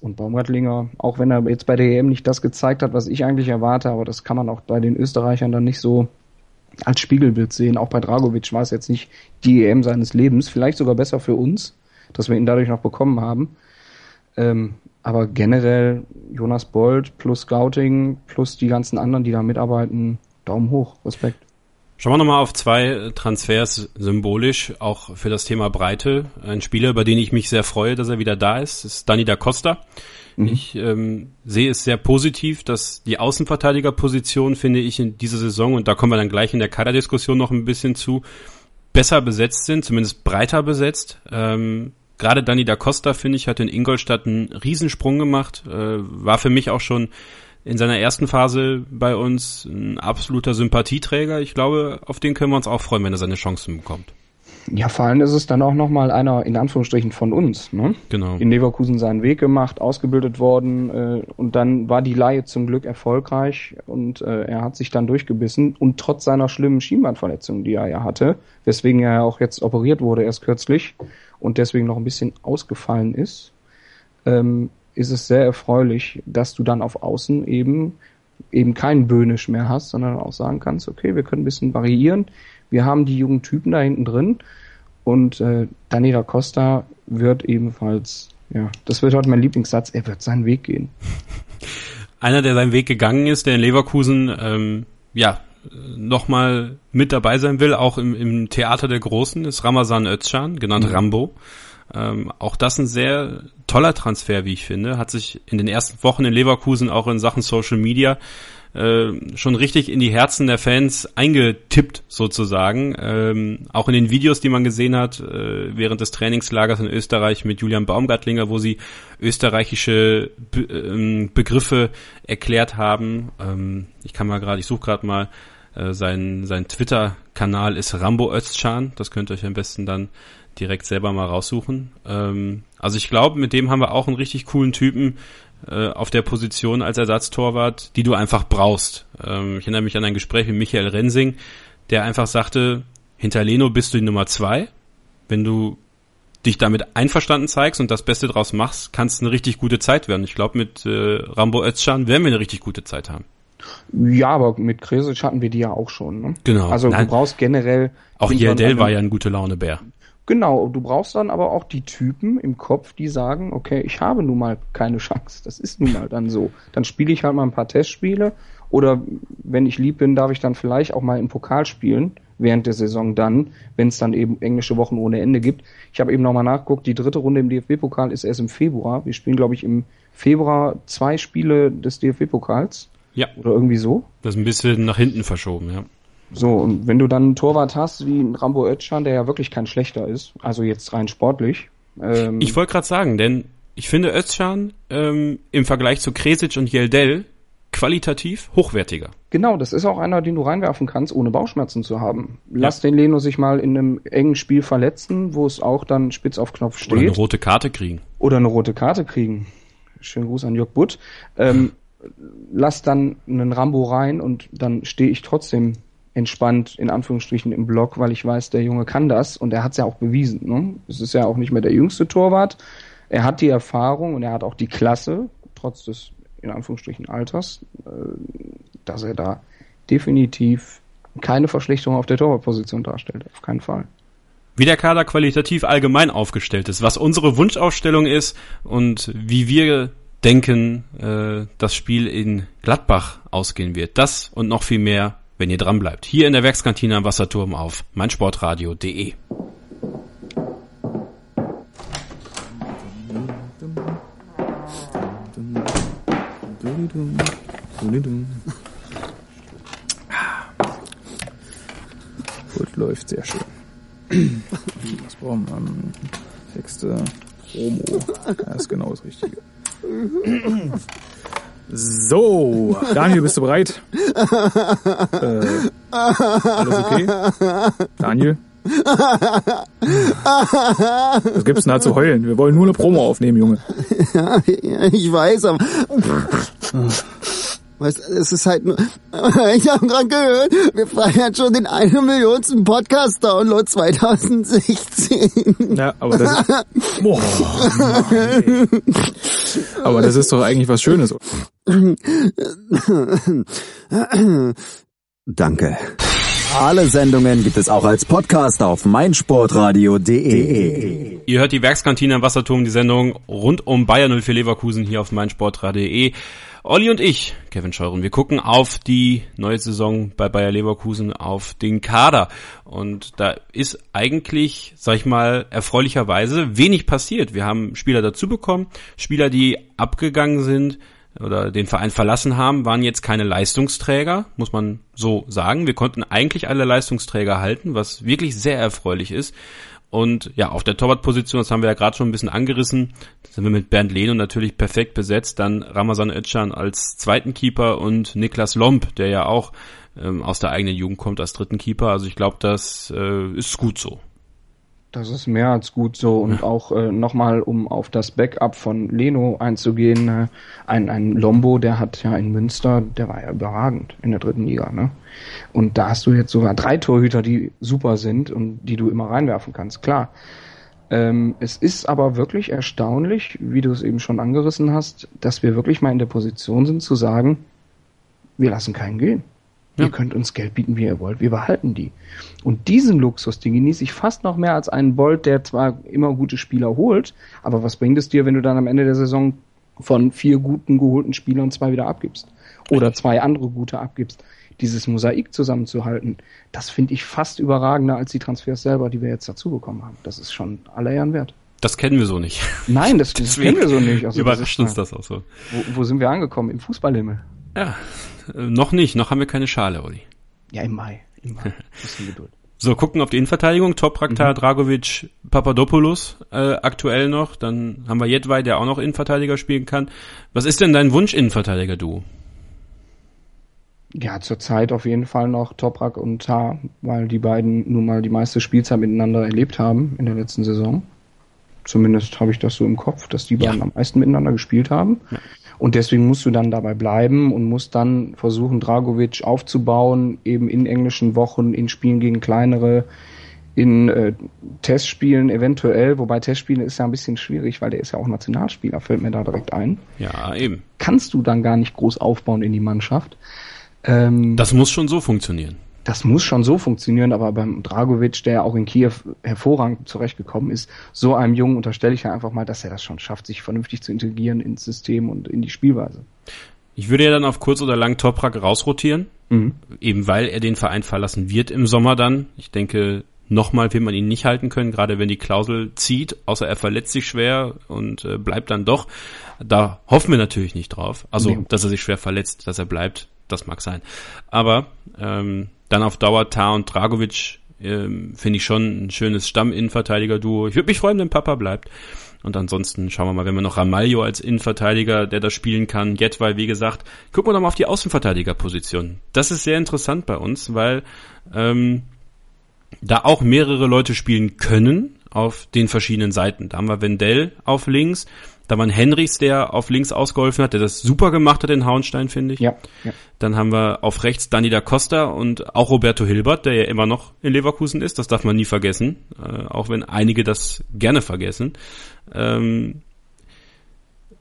Und Baumgartlinger, auch wenn er jetzt bei der EM nicht das gezeigt hat, was ich eigentlich erwarte, aber das kann man auch bei den Österreichern dann nicht so als Spiegelbild sehen. Auch bei Dragovic war es jetzt nicht die EM seines Lebens, vielleicht sogar besser für uns, dass wir ihn dadurch noch bekommen haben. Ähm, aber generell Jonas Bold plus Scouting plus die ganzen anderen, die da mitarbeiten, Daumen hoch, Respekt. Schauen wir nochmal auf zwei Transfers symbolisch, auch für das Thema Breite. Ein Spieler, über den ich mich sehr freue, dass er wieder da ist, ist Dani da Costa. Ich ähm, sehe es sehr positiv, dass die Außenverteidigerposition, finde ich, in dieser Saison, und da kommen wir dann gleich in der Kaderdiskussion noch ein bisschen zu, besser besetzt sind, zumindest breiter besetzt. Ähm, Gerade Dani da Costa, finde ich, hat in Ingolstadt einen Riesensprung gemacht, äh, war für mich auch schon in seiner ersten Phase bei uns ein absoluter Sympathieträger. Ich glaube, auf den können wir uns auch freuen, wenn er seine Chancen bekommt. Ja, vor allem ist es dann auch nochmal einer, in Anführungsstrichen, von uns. Ne? Genau. In Leverkusen seinen Weg gemacht, ausgebildet worden äh, und dann war die Laie zum Glück erfolgreich und äh, er hat sich dann durchgebissen und trotz seiner schlimmen Schienbeinverletzung, die er ja hatte, weswegen er ja auch jetzt operiert wurde erst kürzlich und deswegen noch ein bisschen ausgefallen ist, ähm, ist es sehr erfreulich, dass du dann auf Außen eben eben keinen Böhnisch mehr hast, sondern auch sagen kannst, okay, wir können ein bisschen variieren. Wir haben die jungen Typen da hinten drin und äh, Dani da Costa wird ebenfalls, ja, das wird heute mein Lieblingssatz, er wird seinen Weg gehen. Einer, der seinen Weg gegangen ist, der in Leverkusen, ähm, ja, nochmal mit dabei sein will, auch im, im Theater der Großen, ist Ramazan Özcan, genannt Mhm. Rambo. Ähm, auch das ein sehr toller Transfer, wie ich finde. Hat sich in den ersten Wochen in Leverkusen auch in Sachen Social Media äh, schon richtig in die Herzen der Fans eingetippt sozusagen. Ähm, auch in den Videos, die man gesehen hat äh, während des Trainingslagers in Österreich mit Julian Baumgartlinger, wo sie österreichische Be ähm, Begriffe erklärt haben. Ähm, ich kann mal gerade, ich suche gerade mal äh, sein sein Twitter-Kanal ist Rambo Özcan. Das könnt ihr euch am besten dann direkt selber mal raussuchen. Ähm, also ich glaube, mit dem haben wir auch einen richtig coolen Typen äh, auf der Position als Ersatztorwart, die du einfach brauchst. Ähm, ich erinnere mich an ein Gespräch mit Michael Rensing, der einfach sagte, hinter Leno bist du die Nummer zwei. Wenn du dich damit einverstanden zeigst und das Beste draus machst, kann es eine richtig gute Zeit werden. Ich glaube, mit äh, Rambo Özcan werden wir eine richtig gute Zeit haben. Ja, aber mit Kresic hatten wir die ja auch schon. Ne? Genau. Also Nein. du brauchst generell Auch Jerdel war ja ein gute Laune Bär. Genau, du brauchst dann aber auch die Typen im Kopf, die sagen, okay, ich habe nun mal keine Chance. Das ist nun mal dann so. Dann spiele ich halt mal ein paar Testspiele oder wenn ich lieb bin, darf ich dann vielleicht auch mal im Pokal spielen während der Saison dann, wenn es dann eben englische Wochen ohne Ende gibt. Ich habe eben nochmal nachgeguckt, die dritte Runde im DFB-Pokal ist erst im Februar. Wir spielen, glaube ich, im Februar zwei Spiele des DFB-Pokals. Ja. Oder irgendwie so. Das ist ein bisschen nach hinten verschoben, ja. So, und wenn du dann einen Torwart hast wie ein Rambo Özcan, der ja wirklich kein schlechter ist, also jetzt rein sportlich. Ähm ich wollte gerade sagen, denn ich finde Özcan ähm, im Vergleich zu Kresic und Yeldel qualitativ hochwertiger. Genau, das ist auch einer, den du reinwerfen kannst, ohne Bauchschmerzen zu haben. Lass ja. den Leno sich mal in einem engen Spiel verletzen, wo es auch dann spitz auf Knopf steht. Oder eine rote Karte kriegen. Oder eine rote Karte kriegen. Schönen Gruß an Jörg Butt. Ähm, lass dann einen Rambo rein und dann stehe ich trotzdem entspannt in Anführungsstrichen im Block, weil ich weiß, der Junge kann das und er hat es ja auch bewiesen. Ne? Es ist ja auch nicht mehr der jüngste Torwart. Er hat die Erfahrung und er hat auch die Klasse, trotz des in Anführungsstrichen Alters, äh, dass er da definitiv keine Verschlechterung auf der Torwartposition darstellt. Auf keinen Fall. Wie der Kader qualitativ allgemein aufgestellt ist, was unsere Wunschaufstellung ist und wie wir denken, äh, das Spiel in Gladbach ausgehen wird. Das und noch viel mehr, wenn ihr dran bleibt. Hier in der Werkskantine am Wasserturm auf meinsportradio.de. Gut läuft, sehr schön. Was brauchen wir? Texte, Promo. Ja, ist genau das Richtige. So, Daniel, bist du bereit? Äh, alles okay? Daniel? Was gibt's denn da zu heulen? Wir wollen nur eine Promo aufnehmen, Junge. Ja, ich weiß, aber... Weißt, es ist halt nur, ich habe gerade gehört, wir feiern schon den eine Millionsten Podcast-Download 2016. Ja, aber das, boah, aber das ist doch eigentlich was Schönes. Danke. Alle Sendungen gibt es auch als Podcast auf meinsportradio.de. Ihr hört die Werkskantine am Wasserturm, die Sendung rund um Bayern 04 Leverkusen hier auf meinsportradio.de. Olli und ich, Kevin Scheuren, wir gucken auf die neue Saison bei Bayer Leverkusen, auf den Kader. Und da ist eigentlich, sag ich mal, erfreulicherweise wenig passiert. Wir haben Spieler dazu bekommen, Spieler, die abgegangen sind oder den Verein verlassen haben, waren jetzt keine Leistungsträger, muss man so sagen. Wir konnten eigentlich alle Leistungsträger halten, was wirklich sehr erfreulich ist. Und ja, auf der Torwartposition, das haben wir ja gerade schon ein bisschen angerissen, sind wir mit Bernd Lehn natürlich perfekt besetzt. Dann Ramazan Özcan als zweiten Keeper und Niklas Lomp, der ja auch ähm, aus der eigenen Jugend kommt als dritten Keeper. Also ich glaube, das äh, ist gut so. Das ist mehr als gut so und ja. auch äh, nochmal, um auf das Backup von Leno einzugehen, äh, ein, ein Lombo, der hat ja in Münster, der war ja überragend in der dritten Liga, ne? Und da hast du jetzt sogar drei Torhüter, die super sind und die du immer reinwerfen kannst, klar. Ähm, es ist aber wirklich erstaunlich, wie du es eben schon angerissen hast, dass wir wirklich mal in der Position sind zu sagen, wir lassen keinen gehen. Ja. Ihr könnt uns Geld bieten, wie ihr wollt. Wir behalten die. Und diesen Luxus, den genieße ich fast noch mehr als einen Bolt, der zwar immer gute Spieler holt, aber was bringt es dir, wenn du dann am Ende der Saison von vier guten geholten Spielern zwei wieder abgibst? Oder zwei andere gute abgibst? Dieses Mosaik zusammenzuhalten, das finde ich fast überragender als die Transfers selber, die wir jetzt dazu bekommen haben. Das ist schon aller Ehren wert. Das kennen wir so nicht. Nein, das, das kennen wir so nicht. Also überrascht uns das auch so. Wo, wo sind wir angekommen? Im Fußballhimmel. Ja, äh, noch nicht, noch haben wir keine Schale, Uli. Ja, im Mai. Im Mai. Bisschen Geduld. So, gucken auf die Innenverteidigung. Topraktar, mhm. Dragovic, Papadopoulos äh, aktuell noch. Dann haben wir Jedwai, der auch noch Innenverteidiger spielen kann. Was ist denn dein Wunsch Innenverteidiger, du? Ja, zurzeit auf jeden Fall noch Toprak und Tar, weil die beiden nun mal die meiste Spielzeit miteinander erlebt haben in der letzten Saison. Zumindest habe ich das so im Kopf, dass die beiden ja. am meisten miteinander gespielt haben. Ja. Und deswegen musst du dann dabei bleiben und musst dann versuchen, Dragovic aufzubauen, eben in englischen Wochen, in Spielen gegen kleinere, in äh, Testspielen eventuell, wobei Testspielen ist ja ein bisschen schwierig, weil der ist ja auch Nationalspieler, fällt mir da direkt ein. Ja, eben. Kannst du dann gar nicht groß aufbauen in die Mannschaft. Ähm, das muss schon so funktionieren. Das muss schon so funktionieren, aber beim Dragovic, der auch in Kiew hervorragend zurechtgekommen ist, so einem Jungen unterstelle ich ja einfach mal, dass er das schon schafft, sich vernünftig zu integrieren ins System und in die Spielweise. Ich würde ja dann auf kurz oder lang Toprak rausrotieren, mhm. eben weil er den Verein verlassen wird im Sommer dann. Ich denke, nochmal wird man ihn nicht halten können, gerade wenn die Klausel zieht, außer er verletzt sich schwer und äh, bleibt dann doch. Da hoffen wir natürlich nicht drauf. Also, nee. dass er sich schwer verletzt, dass er bleibt, das mag sein. Aber ähm, dann auf Dauer Tar und Dragovic ähm, finde ich schon ein schönes Stamm-Innenverteidiger-Duo. Ich würde mich freuen, wenn Papa bleibt. Und ansonsten schauen wir mal, wenn wir noch Ramalho als Innenverteidiger, der das spielen kann, Jetway, wie gesagt, gucken wir doch mal auf die Außenverteidigerposition. Das ist sehr interessant bei uns, weil ähm, da auch mehrere Leute spielen können auf den verschiedenen Seiten. Da haben wir Wendell auf links, da war ein Henrichs, der auf links ausgeholfen hat, der das super gemacht hat in Hauenstein, finde ich. Ja, ja. Dann haben wir auf rechts Dani da Costa und auch Roberto Hilbert, der ja immer noch in Leverkusen ist. Das darf man nie vergessen, äh, auch wenn einige das gerne vergessen. Ähm,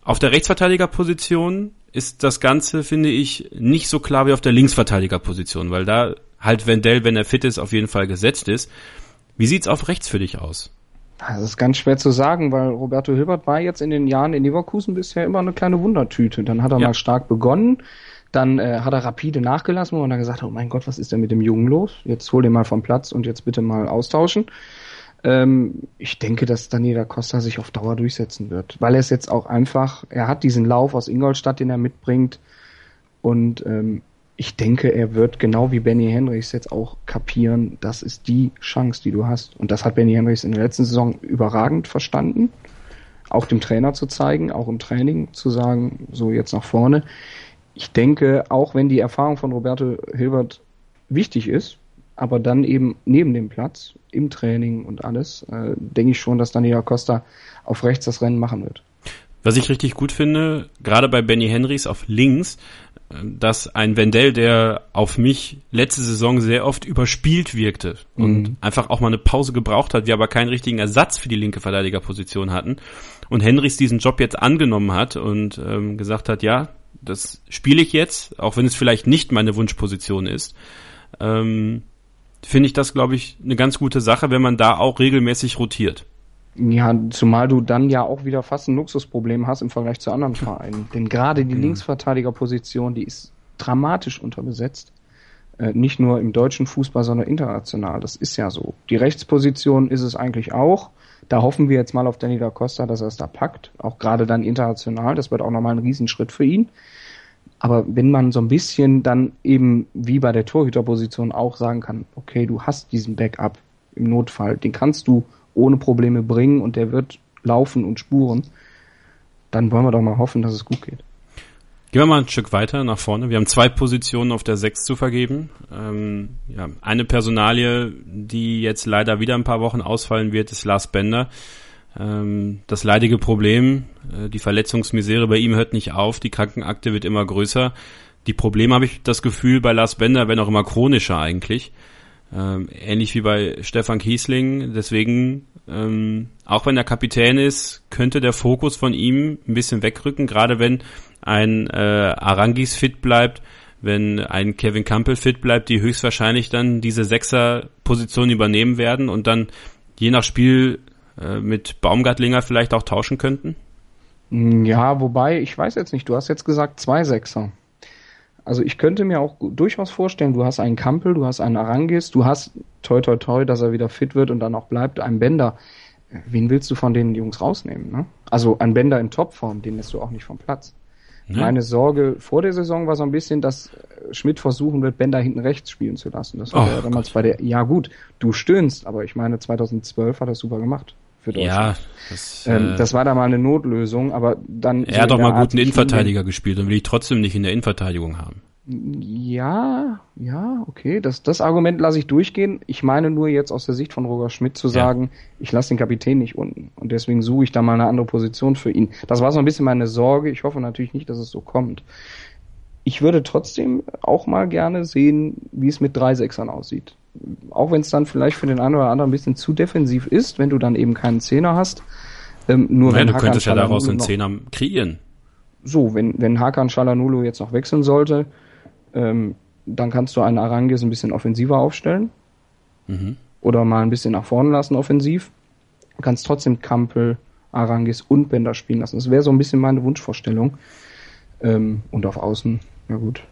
auf der Rechtsverteidigerposition ist das Ganze, finde ich, nicht so klar wie auf der Linksverteidigerposition, weil da halt Wendell, wenn er fit ist, auf jeden Fall gesetzt ist. Wie sieht's auf rechts für dich aus? Das ist ganz schwer zu sagen, weil Roberto Hilbert war jetzt in den Jahren in Leverkusen bisher immer eine kleine Wundertüte. Dann hat er ja. mal stark begonnen, dann äh, hat er rapide nachgelassen und dann gesagt, oh mein Gott, was ist denn mit dem Jungen los? Jetzt hol den mal vom Platz und jetzt bitte mal austauschen. Ähm, ich denke, dass Daniela Costa sich auf Dauer durchsetzen wird, weil er es jetzt auch einfach, er hat diesen Lauf aus Ingolstadt, den er mitbringt und ähm, ich denke, er wird genau wie Benny Henrichs jetzt auch kapieren, das ist die Chance, die du hast. Und das hat Benny Henrichs in der letzten Saison überragend verstanden. Auch dem Trainer zu zeigen, auch im Training zu sagen, so jetzt nach vorne. Ich denke, auch wenn die Erfahrung von Roberto Hilbert wichtig ist, aber dann eben neben dem Platz, im Training und alles, äh, denke ich schon, dass Daniela Costa auf rechts das Rennen machen wird. Was ich richtig gut finde, gerade bei Benny Henrys auf links, dass ein Wendell, der auf mich letzte Saison sehr oft überspielt wirkte und mhm. einfach auch mal eine Pause gebraucht hat, wir aber keinen richtigen Ersatz für die linke Verteidigerposition hatten und Henrys diesen Job jetzt angenommen hat und ähm, gesagt hat, ja, das spiele ich jetzt, auch wenn es vielleicht nicht meine Wunschposition ist, ähm, finde ich das, glaube ich, eine ganz gute Sache, wenn man da auch regelmäßig rotiert. Ja, zumal du dann ja auch wieder fast ein Luxusproblem hast im Vergleich zu anderen Vereinen. Denn gerade die mhm. Linksverteidigerposition, die ist dramatisch unterbesetzt. Äh, nicht nur im deutschen Fußball, sondern international. Das ist ja so. Die Rechtsposition ist es eigentlich auch. Da hoffen wir jetzt mal auf Danny da Costa, dass er es da packt. Auch gerade dann international. Das wird auch nochmal ein Riesenschritt für ihn. Aber wenn man so ein bisschen dann eben wie bei der Torhüterposition auch sagen kann, okay, du hast diesen Backup im Notfall, den kannst du ohne Probleme bringen und der wird laufen und spuren, dann wollen wir doch mal hoffen, dass es gut geht. Gehen wir mal ein Stück weiter nach vorne. Wir haben zwei Positionen auf der Sechs zu vergeben. Ähm, ja, eine Personalie, die jetzt leider wieder ein paar Wochen ausfallen wird, ist Lars Bender. Ähm, das leidige Problem, äh, die Verletzungsmisere bei ihm hört nicht auf, die Krankenakte wird immer größer. Die Probleme habe ich das Gefühl bei Lars Bender werden auch immer chronischer eigentlich. Ähm, ähnlich wie bei Stefan Kiesling. Deswegen, ähm, auch wenn er Kapitän ist, könnte der Fokus von ihm ein bisschen wegrücken, gerade wenn ein äh, Arangis fit bleibt, wenn ein Kevin Campbell fit bleibt, die höchstwahrscheinlich dann diese Sechser-Position übernehmen werden und dann je nach Spiel äh, mit Baumgartlinger vielleicht auch tauschen könnten? Ja, wobei, ich weiß jetzt nicht, du hast jetzt gesagt zwei Sechser. Also ich könnte mir auch durchaus vorstellen, du hast einen Kampel, du hast einen Arangis, du hast toi toi toi, dass er wieder fit wird und dann auch bleibt, einen Bender. Wen willst du von den Jungs rausnehmen? Ne? Also ein Bender in Topform, den lässt du auch nicht vom Platz. Ne? Meine Sorge vor der Saison war so ein bisschen, dass Schmidt versuchen wird, Bender hinten rechts spielen zu lassen. Das war oh, ja damals Gott. bei der, ja gut, du stöhnst, aber ich meine 2012 hat er super gemacht für Deutschland. Ja, das, ähm, äh, das war da mal eine Notlösung, aber dann. Er so hat doch mal guten Innenverteidiger gespielt und will ich trotzdem nicht in der Innenverteidigung haben. Ja, ja, okay. Das, das Argument lasse ich durchgehen. Ich meine nur jetzt aus der Sicht von Roger Schmidt zu sagen, ja. ich lasse den Kapitän nicht unten. Und deswegen suche ich da mal eine andere Position für ihn. Das war so ein bisschen meine Sorge. Ich hoffe natürlich nicht, dass es so kommt. Ich würde trotzdem auch mal gerne sehen, wie es mit drei Sechsern aussieht auch wenn es dann vielleicht für den einen oder anderen ein bisschen zu defensiv ist, wenn du dann eben keinen Zehner hast. Ähm, nur Nein, wenn du Hakan könntest ja daraus einen Zehner kreieren. So, wenn, wenn Hakan Shalanulu jetzt noch wechseln sollte, ähm, dann kannst du einen Arangis ein bisschen offensiver aufstellen. Mhm. Oder mal ein bisschen nach vorne lassen offensiv. Du kannst trotzdem Kampel, Arangis und Bender spielen lassen. Das wäre so ein bisschen meine Wunschvorstellung. Ähm, und auf Außen, ja gut.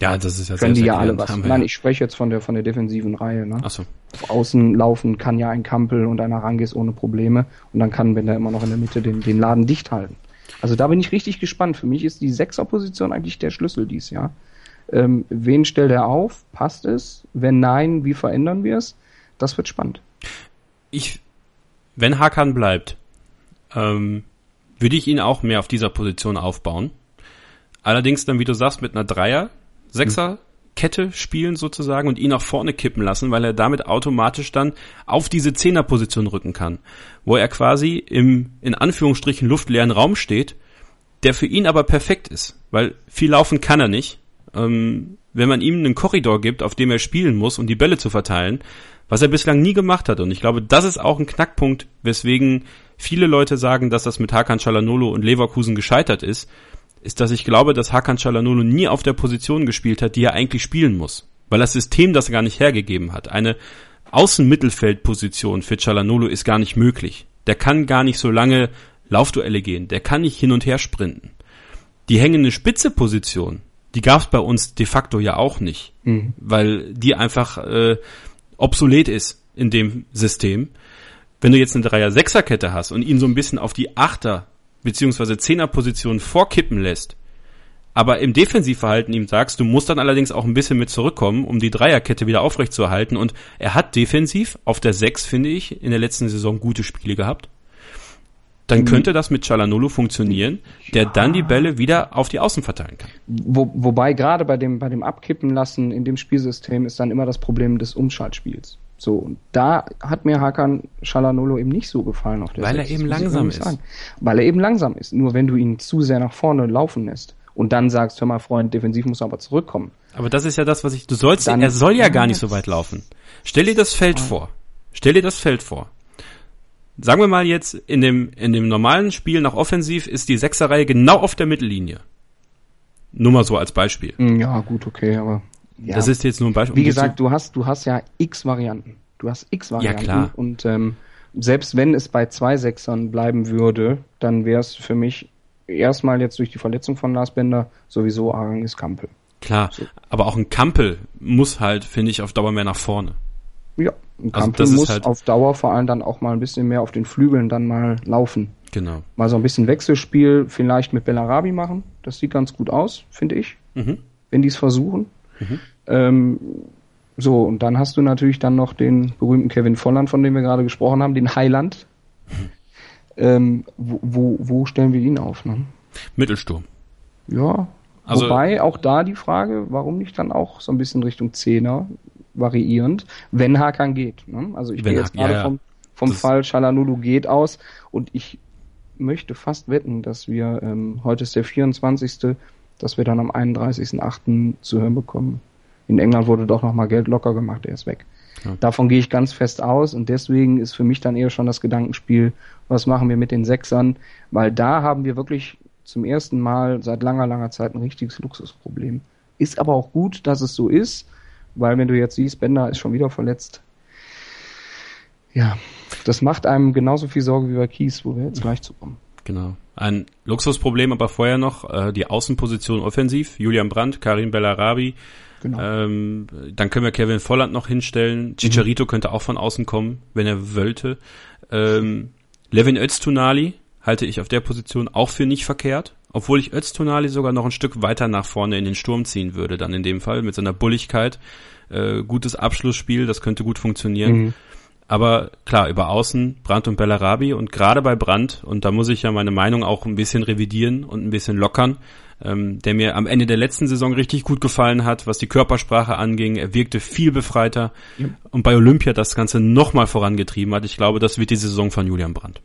Ja, das ist ja Können die ja alle was. Nein, ja. ich spreche jetzt von der von der defensiven Reihe. Ne? Ach so. Auf Außen laufen kann ja ein Kampel und ein Arangis ohne Probleme. Und dann kann Bender immer noch in der Mitte den, den Laden dicht halten. Also da bin ich richtig gespannt. Für mich ist die Sechserposition eigentlich der Schlüssel dies Jahr. Ähm, wen stellt er auf? Passt es? Wenn nein, wie verändern wir es? Das wird spannend. ich, wenn Hakan bleibt, ähm, würde ich ihn auch mehr auf dieser Position aufbauen. Allerdings dann, wie du sagst, mit einer Dreier, Sechser Kette spielen sozusagen und ihn nach vorne kippen lassen, weil er damit automatisch dann auf diese Zehnerposition rücken kann, wo er quasi im, in Anführungsstrichen, luftleeren Raum steht, der für ihn aber perfekt ist, weil viel laufen kann er nicht. Ähm, wenn man ihm einen Korridor gibt, auf dem er spielen muss, um die Bälle zu verteilen, was er bislang nie gemacht hat. Und ich glaube, das ist auch ein Knackpunkt, weswegen viele Leute sagen, dass das mit Hakan Çalhanoğlu und Leverkusen gescheitert ist, ist, dass ich glaube, dass Hakan Çalhanoğlu nie auf der Position gespielt hat, die er eigentlich spielen muss. Weil das System das gar nicht hergegeben hat. Eine Außenmittelfeldposition für Çalhanoğlu ist gar nicht möglich. Der kann gar nicht so lange Laufduelle gehen. Der kann nicht hin und her sprinten. Die hängende Spitze-Position, die gab es bei uns de facto ja auch nicht, weil die einfach äh, obsolet ist in dem System. Wenn du jetzt eine Dreier-Sechser-Kette hast und ihn so ein bisschen auf die Achter- beziehungsweise Zehner-Position vorkippen lässt, aber im Defensivverhalten ihm sagst, du musst dann allerdings auch ein bisschen mit zurückkommen, um die Dreierkette wieder aufrechtzuerhalten und er hat defensiv auf der Sechs, finde ich, in der letzten Saison gute Spiele gehabt. Dann könnte das mit Çalhanoğlu funktionieren, der dann die Bälle wieder auf die Außen verteilen kann. Wo, wobei gerade bei dem, bei dem Abkippen lassen in dem Spielsystem ist dann immer das Problem des Umschaltspiels. So, und da hat mir Hakan Çalhanoğlu eben nicht so gefallen auf der Weil er Sechs, eben langsam ist. sagen. Weil er eben langsam ist. Nur wenn du ihn zu sehr nach vorne laufen lässt und dann sagst, hör mal Freund, defensiv muss er aber zurückkommen. Aber das ist ja das, was ich, du sollst, Dann- er soll ja gar nicht so weit laufen. Stell dir das Feld vor. Stell dir das Feld vor. Sagen wir mal jetzt, in dem, in dem normalen Spiel nach Offensiv ist die Sechserreihe genau auf der Mittellinie. Nur mal so als Beispiel. Hm, Ja, gut, okay, aber ja. Das ist jetzt nur ein Beispiel. Wie um gesagt, du hast, du hast ja x Varianten. Du hast x Varianten. klar. Und ähm, selbst wenn es bei zwei Sechsern bleiben würde, dann wäre es für mich erstmal jetzt durch die Verletzung von Lars Bender sowieso Arangis Kampel. klar. Aber auch ein Kampel muss halt, finde ich, auf Dauer mehr nach vorne. Ja, ein Also Kampel ist muss halt- auf Dauer vor allem dann auch mal ein bisschen mehr auf den Flügeln dann mal laufen. Genau. Mal so ein bisschen Wechselspiel vielleicht mit Bellarabi machen. Das sieht ganz gut aus, finde ich, Mhm. wenn die es versuchen. Ähm, so, und dann hast du natürlich dann noch den berühmten Kevin Volland, von dem wir gerade gesprochen haben, den Highland. Ähm, wo, wo, wo stellen wir ihn auf? Ne? Mittelsturm. Ja, Also- wobei auch da die Frage, warum nicht dann auch so ein bisschen Richtung Zehner variierend, wenn Hakan geht. Ne? Also ich gehe jetzt gerade ja. vom, vom Fall Shalanulu geht aus und ich möchte fast wetten, dass wir, ähm, heute ist der 24., dass wir dann am 31.8. zu hören bekommen. In England wurde doch nochmal Geld locker gemacht, er ist weg. Ja. Davon gehe ich ganz fest aus und deswegen ist für mich dann eher schon das Gedankenspiel, was machen wir mit den Sechsern, weil da haben wir wirklich zum ersten Mal seit langer, langer Zeit ein richtiges Luxusproblem. Ist aber auch gut, dass es so ist, weil wenn du jetzt siehst, Bender ist schon wieder verletzt. Ja, das macht einem genauso viel Sorge wie bei Kies, wo wir jetzt gleich zu kommen. Genau. Ein Luxusproblem, aber vorher noch äh, die Außenposition offensiv. Julian Brandt, Karim Bellarabi. Genau. Ähm, dann können wir Kevin Volland noch hinstellen. Chicharito könnte auch von außen kommen, wenn er wollte. Ähm, Levin Öztunali halte ich auf der Position auch für nicht verkehrt. Obwohl ich Öztunali sogar noch ein Stück weiter nach vorne in den Sturm ziehen würde, dann in dem Fall mit seiner Bulligkeit. Äh, gutes Abschlussspiel, das könnte gut funktionieren. Aber klar, über Außen Brandt und Bellarabi und gerade bei Brandt, und da muss ich ja meine Meinung auch ein bisschen revidieren und ein bisschen lockern, ähm, der mir am Ende der letzten Saison richtig gut gefallen hat, was die Körpersprache anging. Er wirkte viel befreiter und bei Olympia das Ganze nochmal vorangetrieben hat. Ich glaube, das wird die Saison von Julian Brandt.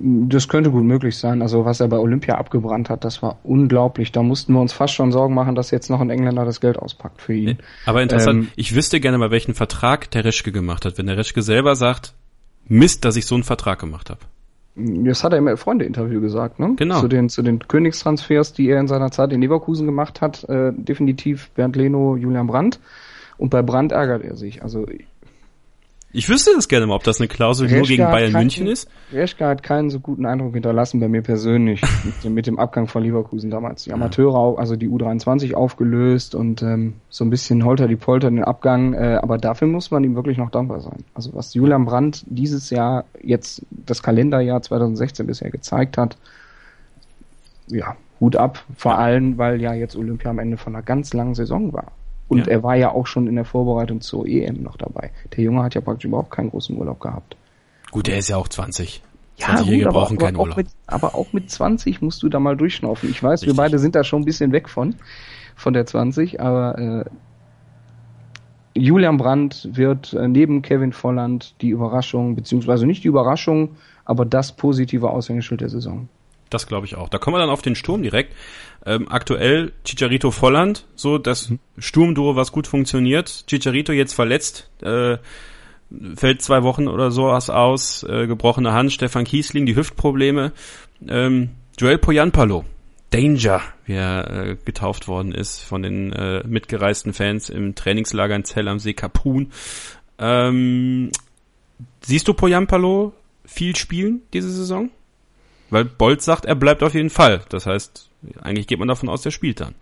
Das könnte gut möglich sein. Also was er bei Olympia abgebrannt hat, das war unglaublich. Da mussten wir uns fast schon Sorgen machen, dass jetzt noch ein Engländer das Geld auspackt für ihn. Aber interessant, Ähm, ich wüsste gerne mal, welchen Vertrag der Reschke gemacht hat. Wenn der Reschke selber sagt, Mist, dass ich so einen Vertrag gemacht habe. Das hat er im Freunde-Interview gesagt, ne? Genau. Zu den, zu den Königstransfers, die er in seiner Zeit in Leverkusen gemacht hat, äh, definitiv Bernd Leno, Julian Brandt. Und bei Brandt ärgert er sich. Also Ich wüsste das gerne mal, ob das eine Klausel nur Reschke gegen hat Bayern keinen- München ist. Reschke hat keinen so guten Eindruck hinterlassen bei mir persönlich mit, dem- mit dem Abgang von Leverkusen damals. Die Amateure, also die U23 aufgelöst und ähm, so ein bisschen holter die Polter den Abgang. Äh, aber dafür muss man ihm wirklich noch dankbar sein. Also was Julian Brandt dieses Jahr, jetzt das Kalenderjahr 2016 bisher gezeigt hat, ja, Hut ab. Vor allem, weil ja jetzt Olympia am Ende von einer ganz langen Saison war. Und Ja. er war ja auch schon in der Vorbereitung zur EM noch dabei. Der Junge hat ja praktisch überhaupt keinen großen Urlaub gehabt. Gut, der ist ja auch 20. Ja, 20-Jährige gut, aber, brauchen aber, keinen auch Urlaub. mit, aber auch mit 20 musst du da mal durchschnaufen. Ich weiß, Richtig. wir beide sind da schon ein bisschen weg von, von der 20, aber äh, Julian Brandt wird äh, neben Kevin Volland die Überraschung, beziehungsweise nicht die Überraschung, aber das positive Aushängeschild der Saison. Das glaube ich auch. Da kommen wir dann auf den Sturm direkt. Ähm, aktuell Chicharito Volland, so das Sturmduo, was gut funktioniert. Chicharito jetzt verletzt, äh, fällt zwei Wochen oder so was aus, äh, gebrochene Hand, Stefan Kiesling, die Hüftprobleme. Ähm, Joel Poyanpalo, Danger, wie er äh, getauft worden ist von den äh, mitgereisten Fans im Trainingslager in Zell am See Kapun. Ähm, siehst du Poyampalo viel spielen diese Saison? Weil Bolt sagt, er bleibt auf jeden Fall. Das heißt, eigentlich geht man davon aus, der spielt dann.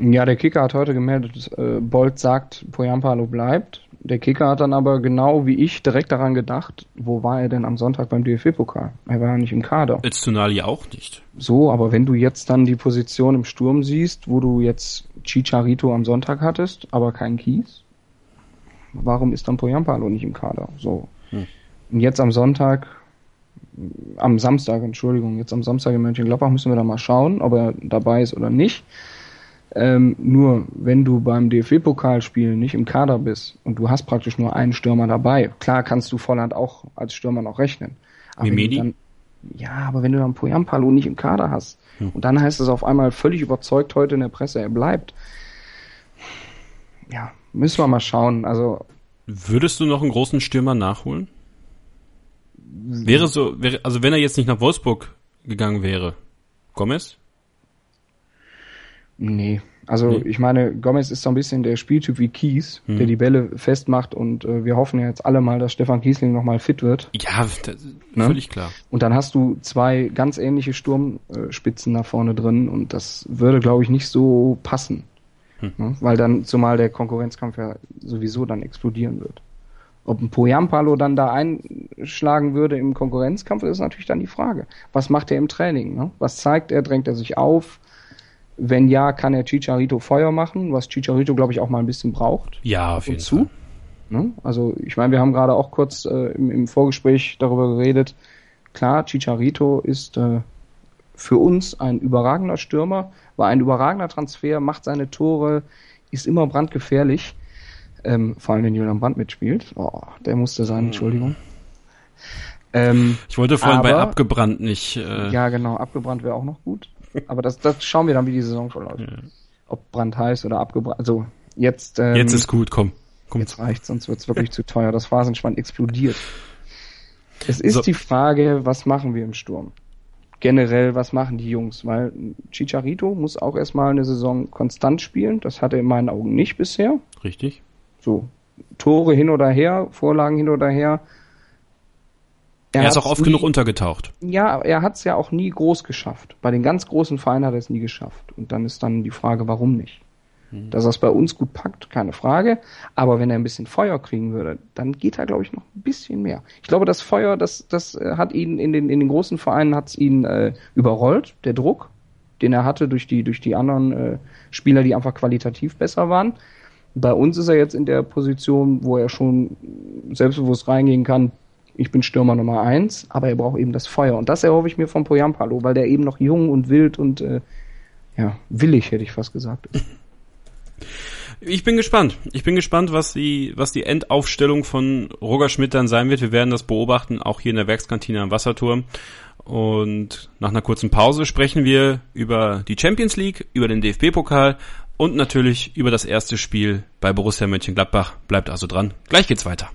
Ja, der Kicker hat heute gemeldet, äh, Bolt sagt, Poyampalo bleibt. Der Kicker hat dann aber genau wie ich direkt daran gedacht, wo war er denn am Sonntag beim DFB-Pokal? Er war ja nicht im Kader. Öztunali auch nicht. So, aber wenn du jetzt dann die Position im Sturm siehst, wo du jetzt Chicharito am Sonntag hattest, aber keinen Kies, warum ist dann Poyampalo nicht im Kader? So. Und jetzt am Sonntag, am Samstag, Entschuldigung, jetzt am Samstag in Mönchengladbach müssen wir dann mal schauen, ob er dabei ist oder nicht. Ähm, nur, wenn du beim DFB-Pokalspiel nicht im Kader bist und du hast praktisch nur einen Stürmer dabei, klar kannst du Volland auch als Stürmer noch rechnen. Aber dann, ja, aber wenn du dann Poyampalo nicht im Kader hast und dann heißt es auf einmal völlig überzeugt heute in der Presse, er bleibt. Ja, müssen wir mal schauen. Also Würdest du noch einen großen Stürmer nachholen? Wäre so, wäre, also wenn er jetzt nicht nach Wolfsburg gegangen wäre, Gomez? Nee. Also Nee. ich meine, Gomez ist so ein bisschen der Spieltyp wie Kies, Hm. der die Bälle festmacht und äh, wir hoffen ja jetzt alle mal, dass Stefan Kiesling nochmal fit wird. Ja, Ne? völlig klar. Und dann hast du zwei ganz ähnliche Sturmspitzen da vorne drin und das würde, glaube ich, nicht so passen. Hm. Ne? Weil dann, zumal der Konkurrenzkampf ja sowieso dann explodieren wird. Ob ein Poyampalo dann da einschlagen würde im Konkurrenzkampf, ist natürlich dann die Frage. Was macht er im Training? Ne? Was zeigt er? Drängt er sich auf? Wenn ja, kann er Chicharito Feuer machen, was Chicharito, glaube ich, auch mal ein bisschen braucht. Ja, auf jeden zu? Fall. Ne? Also ich meine, wir haben gerade auch kurz äh, im, im Vorgespräch darüber geredet. Klar, Chicharito ist äh, für uns ein überragender Stürmer, war ein überragender Transfer, macht seine Tore, ist immer brandgefährlich. Ähm, vor allem, wenn Julian Brandt mitspielt. Oh, der musste Hm. sein, Entschuldigung. Ähm, Ich wollte vorhin bei Aber- abgebrannt nicht. Äh, ja, genau, abgebrannt wäre auch noch gut. Aber das, das schauen wir dann, wie die Saison verläuft. Ob Brand heiß oder abgebrannt. Also jetzt, ähm, Jetzt ist gut, komm. komm. Jetzt reicht, sonst wird's wirklich zu teuer. Das Phasenspann explodiert. Es ist So. die Frage, was machen wir im Sturm? Generell, was machen die Jungs? Weil Chicharito muss auch erstmal eine Saison konstant spielen. Das hat er in meinen Augen nicht bisher. Richtig. So, Tore hin oder her, Vorlagen hin oder her. Er, ist hat's auch oft nie- genug untergetaucht. ja, er hat es ja auch nie groß geschafft. Bei den ganz großen Vereinen hat er es nie geschafft. Und dann ist dann die Frage, warum nicht? Dass er es bei uns gut packt, keine Frage. Aber wenn er ein bisschen Feuer kriegen würde, dann geht er, glaube ich, noch ein bisschen mehr. Ich glaube, das Feuer, das, das äh, hat ihn in den, in den großen Vereinen hat's ihn äh, überrollt, der Druck, den er hatte durch die, durch die anderen äh, Spieler, die einfach qualitativ besser waren. Bei uns ist er jetzt in der Position, wo er schon selbstbewusst reingehen kann, ich bin Stürmer Nummer eins, aber er braucht eben das Feuer. Und das erhoffe ich mir von Poyampalo, weil der eben noch jung und wild und äh, ja, willig, hätte ich fast gesagt. Ich bin gespannt. Ich bin gespannt, was die, was die Endaufstellung von Roger Schmidt dann sein wird. Wir werden das beobachten, auch hier in der Werkskantine am Wasserturm. Und nach einer kurzen Pause sprechen wir über die Champions League, über den DFB-Pokal und natürlich über das erste Spiel bei Borussia Mönchengladbach. Bleibt also dran. Gleich geht's weiter.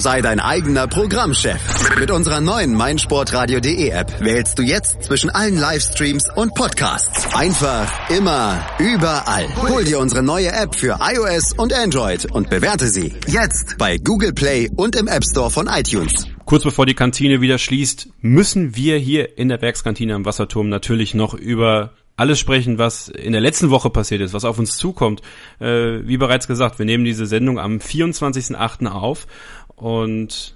Sei dein eigener Programmchef. Mit unserer neuen meinsportradio.de App wählst du jetzt zwischen allen Livestreams und Podcasts. Einfach, immer, überall. Hol dir unsere neue App für iOS und Android und bewerte sie jetzt bei Google Play und im App Store von iTunes. Kurz bevor die Kantine wieder schließt, müssen wir hier in der Werkskantine am Wasserturm natürlich noch über alles sprechen, was in der letzten Woche passiert ist, was auf uns zukommt. Äh, wie bereits gesagt, wir nehmen diese Sendung am 24.08. auf und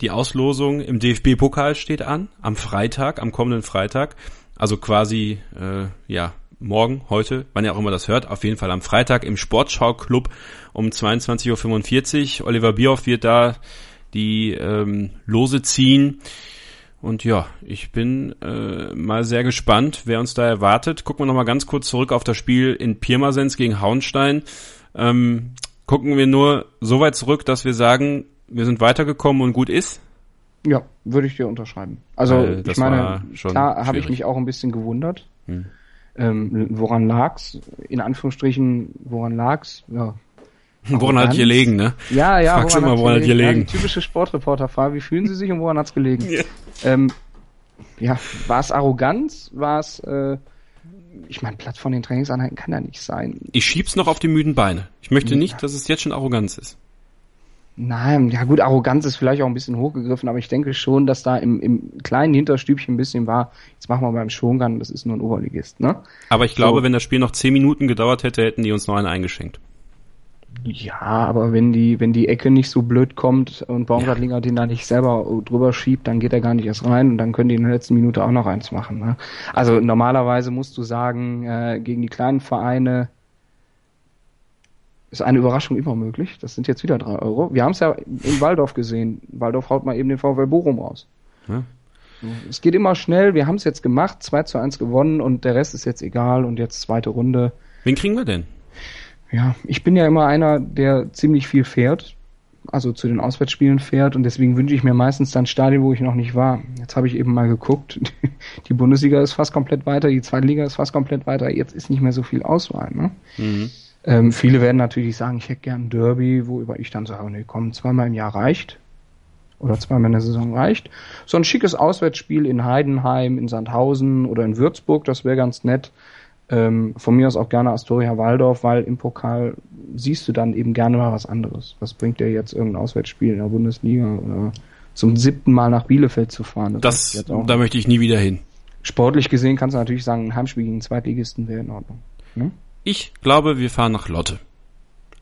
die Auslosung im DFB-Pokal steht an, am Freitag, am kommenden Freitag. Also quasi, äh, ja, morgen, heute, wann ihr auch immer das hört, auf jeden Fall am Freitag im Sportschau-Club um 22.45 Uhr. Oliver Bierhoff wird da die ähm, Lose ziehen. Und ja, ich bin äh, mal sehr gespannt, wer uns da erwartet. Gucken wir nochmal ganz kurz zurück auf das Spiel in Pirmasens gegen Hauenstein. Ähm, gucken wir nur so weit zurück, dass wir sagen, wir sind weitergekommen und gut ist. Ja, würde ich dir unterschreiben. Also Weil ich meine, klar habe ich mich auch ein bisschen gewundert. Hm. Ähm, woran lag's? In Anführungsstrichen, woran lag's? Ja, Woran hat gelegen, ne? Ja, ja, Fragst immer, woran hat's Ja, gelegen? die typische Sportreporterfrage, wie fühlen Sie sich und woran hat's gelegen? Ähm, ja, war es Arroganz? War es, äh, ich meine, Platz von den Trainingseinheiten kann ja nicht sein. Ich schieb's noch auf die müden Beine. Ich möchte nicht, dass es jetzt schon Arroganz ist. Nein, ja gut, Arroganz ist vielleicht auch ein bisschen hochgegriffen, aber ich denke schon, dass da im, im kleinen Hinterstübchen ein bisschen war, jetzt machen wir beim Shogun, das ist nur ein Oberligist, ne? Aber ich glaube, So. wenn das Spiel noch zehn Minuten gedauert hätte, hätten die uns noch einen eingeschenkt. Ja, aber wenn die, wenn die Ecke nicht so blöd kommt und Baumgartlinger den da nicht selber drüber schiebt, dann geht er gar nicht erst rein und dann können die in der letzten Minute auch noch eins machen. Ne? Also normalerweise musst du sagen, äh, gegen die kleinen Vereine ist eine Überraschung immer möglich. Das sind jetzt wieder drei Euro. Wir haben es ja in Waldorf gesehen. Waldorf haut mal eben den VfL Bochum raus. Ja. Es geht immer schnell. Wir haben es jetzt gemacht, 2 zu 1 gewonnen und der Rest ist jetzt egal und jetzt zweite Runde. Wen kriegen wir denn? Ja, ich bin ja immer einer, der ziemlich viel fährt, also zu den Auswärtsspielen fährt und deswegen wünsche ich mir meistens dann Stadien, wo ich noch nicht war. Jetzt habe ich eben mal geguckt, die Bundesliga ist fast komplett weiter, die zweite Liga ist fast komplett weiter, jetzt ist nicht mehr so viel Auswahl. Ne? Mhm. Ähm, viele werden natürlich sagen, ich hätte gern ein Derby, worüber ich dann sage, nee, komm, zweimal im Jahr reicht. Oder zweimal in der Saison reicht. So ein schickes Auswärtsspiel in Heidenheim, in Sandhausen oder in Würzburg, das wäre ganz nett. Ähm, von mir aus auch gerne Astoria Waldorf, weil im Pokal siehst du dann eben gerne mal was anderes. Was bringt dir jetzt irgendein Auswärtsspiel in der Bundesliga oder zum siebten Mal nach Bielefeld zu fahren? Das, auch da möchte ich nie wieder hin. sportlich gesehen kannst du natürlich sagen, ein Heimspiel gegen Zweitligisten wäre in Ordnung. Ne? Ich glaube, wir fahren nach Lotte.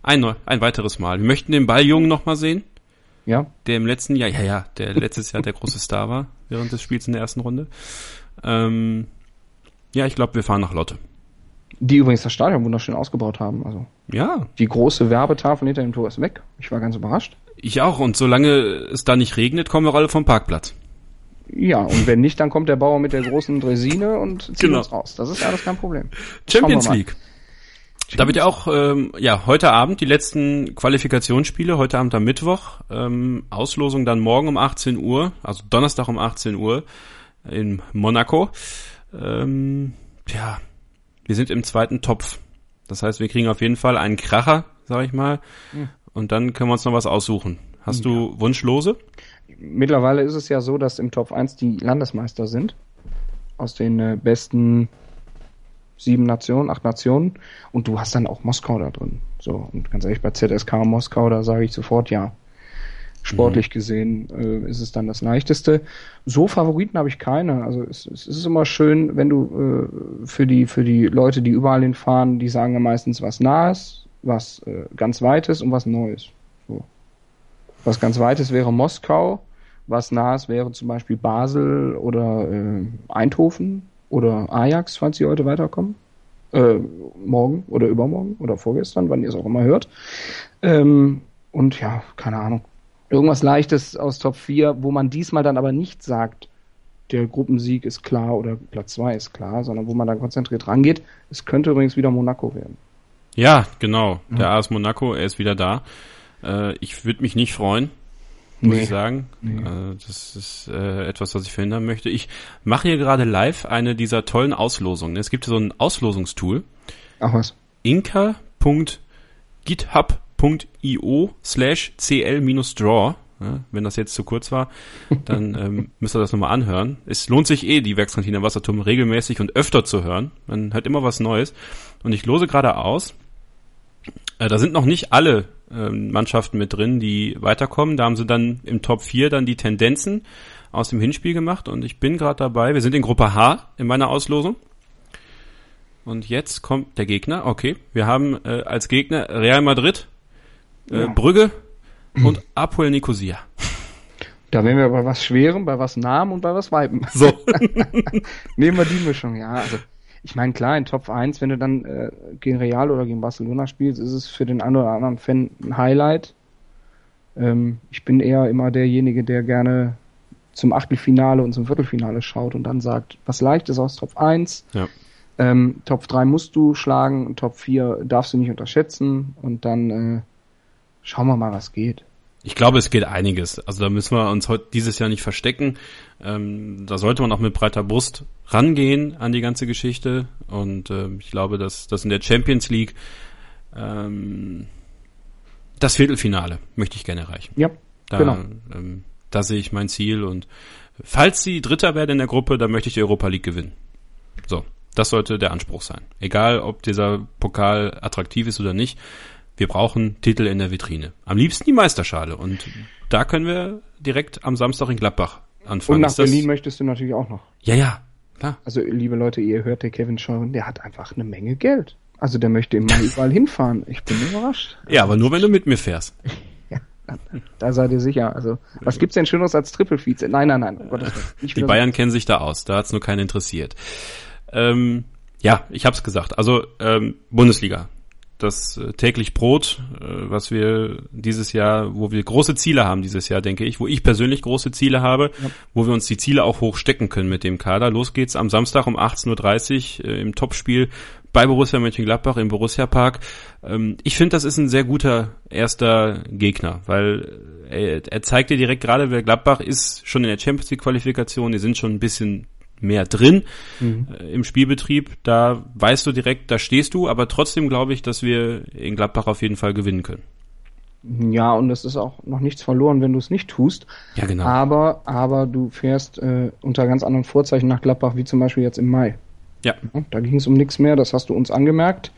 Ein, ein weiteres Mal. Wir möchten den Balljungen noch mal sehen, Ja, der im letzten Jahr, ja, ja, der letztes Jahr der große Star war, während des Spiels in der ersten Runde. Ähm, ja, ich glaube, wir fahren nach Lotte. Die übrigens das Stadion wunderschön ausgebaut haben. Also Ja, die große Werbetafel hinter dem Tor ist weg. Ich war ganz überrascht. ich auch. Und solange es da nicht regnet, kommen wir alle vom Parkplatz. Ja, und wenn nicht, dann kommt der Bauer mit der großen Dresine und zieht Genau. uns raus. Das ist alles kein Problem. Champions. League. Da wird ja auch, ähm, ja, heute Abend die letzten Qualifikationsspiele, heute Abend am Mittwoch, ähm, Auslosung dann morgen um 18 Uhr, also Donnerstag um 18 Uhr in Monaco. Ähm, ja, wir sind im zweiten Topf. Das heißt, wir kriegen auf jeden Fall einen Kracher, sag ich mal, und dann können wir uns noch was aussuchen. Hast du Wunschlose? Mittlerweile ist es ja so, dass im Top 1 die Landesmeister sind. Aus den äh, besten sieben Nationen, acht Nationen. Und du hast dann auch Moskau da drin. So, und ganz ehrlich, bei ZSK Moskau, da sage ich sofort ja. Sportlich gesehen äh, ist es dann das leichteste. So Favoriten habe ich keine. Also es, es ist immer schön, wenn du äh, für die für die Leute, die überall hinfahren, die sagen ja meistens was Nahes, was äh, ganz Weites und was Neues. So. Was ganz Weites wäre Moskau, was Nahes wäre zum Beispiel Basel oder äh, Eindhoven oder Ajax, falls sie heute weiterkommen. Äh, morgen oder übermorgen oder vorgestern, wann ihr es auch immer hört. Ähm, und ja, keine Ahnung. Irgendwas Leichtes aus Top 4, wo man diesmal dann aber nicht sagt, der Gruppensieg ist klar oder Platz 2 ist klar, sondern wo man dann konzentriert rangeht. Es könnte übrigens wieder Monaco werden. Ja, genau. Der AS Monaco, er ist wieder da. Äh, ich würde mich nicht freuen, muss Nee. ich sagen. Äh, das ist äh, etwas, was ich verhindern möchte. Ich mache hier gerade live eine dieser tollen Auslosungen. Es gibt so ein Auslosungstool. Ach was. inka.github.io slash cl-draw. Ja, wenn das jetzt zu kurz war, dann ähm, müsst ihr das nochmal anhören. Es lohnt sich eh, die Werkskantine Wasserturm regelmäßig und öfter zu hören. Man hört immer was Neues. Und ich lose gerade aus. Äh, da sind noch nicht alle ähm, Mannschaften mit drin, die weiterkommen. Da haben sie dann im Top 4 dann die Tendenzen aus dem Hinspiel gemacht. Und ich bin gerade dabei. Wir sind in Gruppe H in meiner Auslosung. Und jetzt kommt der Gegner. Okay, wir haben äh, als Gegner Real Madrid, äh, Ja. Brügge und Apoel Nicosia. Da wären wir bei was Schwerem, bei was Nahem und bei was Weiben. So. Nehmen wir die Mischung, ja. Also, ich meine, klar, in Top 1, wenn du dann äh, gegen Real oder gegen Barcelona spielst, ist es für den einen oder anderen Fan ein Highlight. Ähm, ich bin eher immer derjenige, der gerne zum Achtelfinale und zum Viertelfinale schaut und dann sagt, was leicht ist aus Top 1. Ja. Ähm, Top 3 musst du schlagen, Top 4 darfst du nicht unterschätzen und dann äh, schauen wir mal, was geht. Ich glaube, es geht einiges. Also da müssen wir uns heute dieses Jahr nicht verstecken. Ähm, da sollte man auch mit breiter Brust rangehen an die ganze Geschichte. Und ähm, ich glaube, dass das in der Champions League ähm, das Viertelfinale möchte ich gerne erreichen. Ja, Da, genau. ähm, da sehe ich mein Ziel. Und falls sie Dritter werden in der Gruppe, dann möchte ich die Europa League gewinnen. So, das sollte der Anspruch sein. Egal, ob dieser Pokal attraktiv ist oder nicht. Wir brauchen Titel in der Vitrine. Am liebsten die Meisterschale. Und da können wir direkt am Samstag in Gladbach anfangen. Und nach Berlin möchtest du natürlich auch noch. Ja, ja, klar. Also, liebe Leute, ihr hört, der Kevin Scheuren, der hat einfach eine Menge Geld. Also, der möchte immer überall hinfahren. Ich bin überrascht. Ja, aber nur wenn du mit mir fährst. Da seid ihr sicher. Also, was gibt's denn Schöneres als Triple Vize? Nein, nein, nein. Willen. Nicht Die Bayern kennen sich da aus, da hat's nur keinen interessiert. Ähm, ja, ich hab's gesagt. Also ähm, Bundesliga, das äh, täglich Brot, äh, was wir dieses Jahr, wo wir große Ziele haben dieses Jahr, denke ich, wo ich persönlich große Ziele habe, wo wir uns die Ziele auch hochstecken können mit dem Kader. Los geht's am Samstag um 18.30 Uhr äh, im Topspiel bei Borussia Mönchengladbach im Borussia Park. Ähm, ich finde, das ist ein sehr guter erster Gegner, weil er zeigt dir direkt gerade, wer Gladbach ist schon in der Champions League Qualifikation, die sind schon ein bisschen mehr drin äh, im Spielbetrieb. Da weißt du direkt, da stehst du, aber trotzdem glaube ich, dass wir in Gladbach auf jeden Fall gewinnen können. Ja, und es ist auch noch nichts verloren, wenn du es nicht tust. Ja, genau. Aber, aber du fährst äh, unter ganz anderen Vorzeichen nach Gladbach, wie zum Beispiel jetzt im Mai. Ja. Ja, Da ging es um nichts mehr, das hast du uns angemerkt.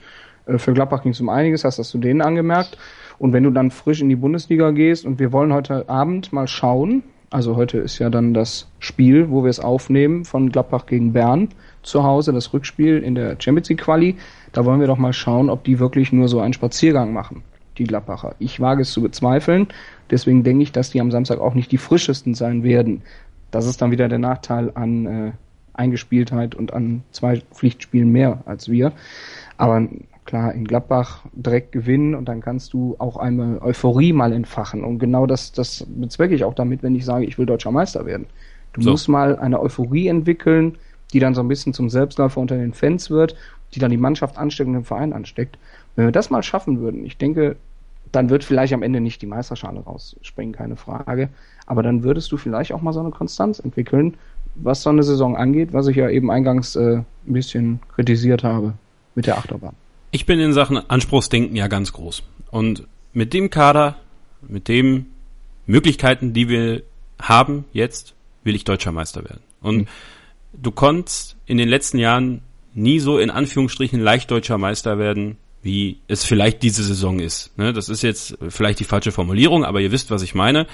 Äh, Für Gladbach ging es um einiges, das hast du denen angemerkt. Und wenn du dann frisch in die Bundesliga gehst und wir wollen heute Abend mal schauen, also heute ist ja dann das Spiel, wo wir es aufnehmen von Gladbach gegen Bern zu Hause, das Rückspiel in der Champions League Quali, da wollen wir doch mal schauen, ob die wirklich nur so einen Spaziergang machen, die Gladbacher. Ich wage es zu bezweifeln, deswegen denke ich, dass die am Samstag auch nicht die frischesten sein werden. Das ist dann wieder der Nachteil an äh, Eingespieltheit und an zwei Pflichtspielen mehr als wir. Aber klar, in Gladbach direkt gewinnen und dann kannst du auch einmal Euphorie mal entfachen. Und genau das, das bezwecke ich auch damit, wenn ich sage, ich will deutscher Meister werden. Du So. musst mal eine Euphorie entwickeln, die dann so ein bisschen zum Selbstläufer unter den Fans wird, die dann die Mannschaft ansteckt und den Verein ansteckt. Wenn wir das mal schaffen würden, ich denke, dann wird vielleicht am Ende nicht die Meisterschale rausspringen, keine Frage. Aber dann würdest du vielleicht auch mal so eine Konstanz entwickeln, was so eine Saison angeht, was ich ja eben eingangs äh, ein bisschen kritisiert habe mit der Achterbahn. Ich bin in Sachen Anspruchsdenken ja ganz groß. Und mit dem Kader, mit den Möglichkeiten, die wir haben jetzt, will ich deutscher Meister werden. Und du konntest in den letzten Jahren nie so in Anführungsstrichen leicht deutscher Meister werden, wie es vielleicht diese Saison ist. Ne, das ist jetzt vielleicht die falsche Formulierung, aber ihr wisst, was ich meine.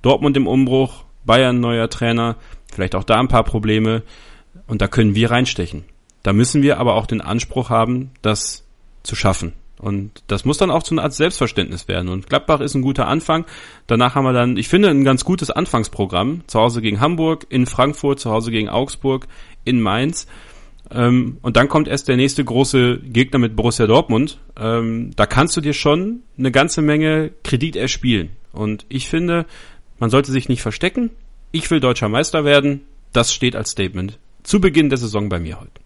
Dortmund im Umbruch, Bayern neuer Trainer, vielleicht auch da ein paar Probleme und da können wir reinstechen. Da müssen wir aber auch den Anspruch haben, das zu schaffen. Und das muss dann auch zu einer Art Selbstverständnis werden. Und Gladbach ist ein guter Anfang. Danach haben wir dann, ich finde, ein ganz gutes Anfangsprogramm. Zu Hause gegen Hamburg, in Frankfurt, zu Hause gegen Augsburg, in Mainz. Ähm, und dann kommt erst der nächste große Gegner mit Borussia Dortmund. Ähm, da kannst du dir schon eine ganze Menge Kredit erspielen. Und ich finde, man sollte sich nicht verstecken. Ich will deutscher Meister werden. Das steht als Statement zu Beginn der Saison bei mir heute.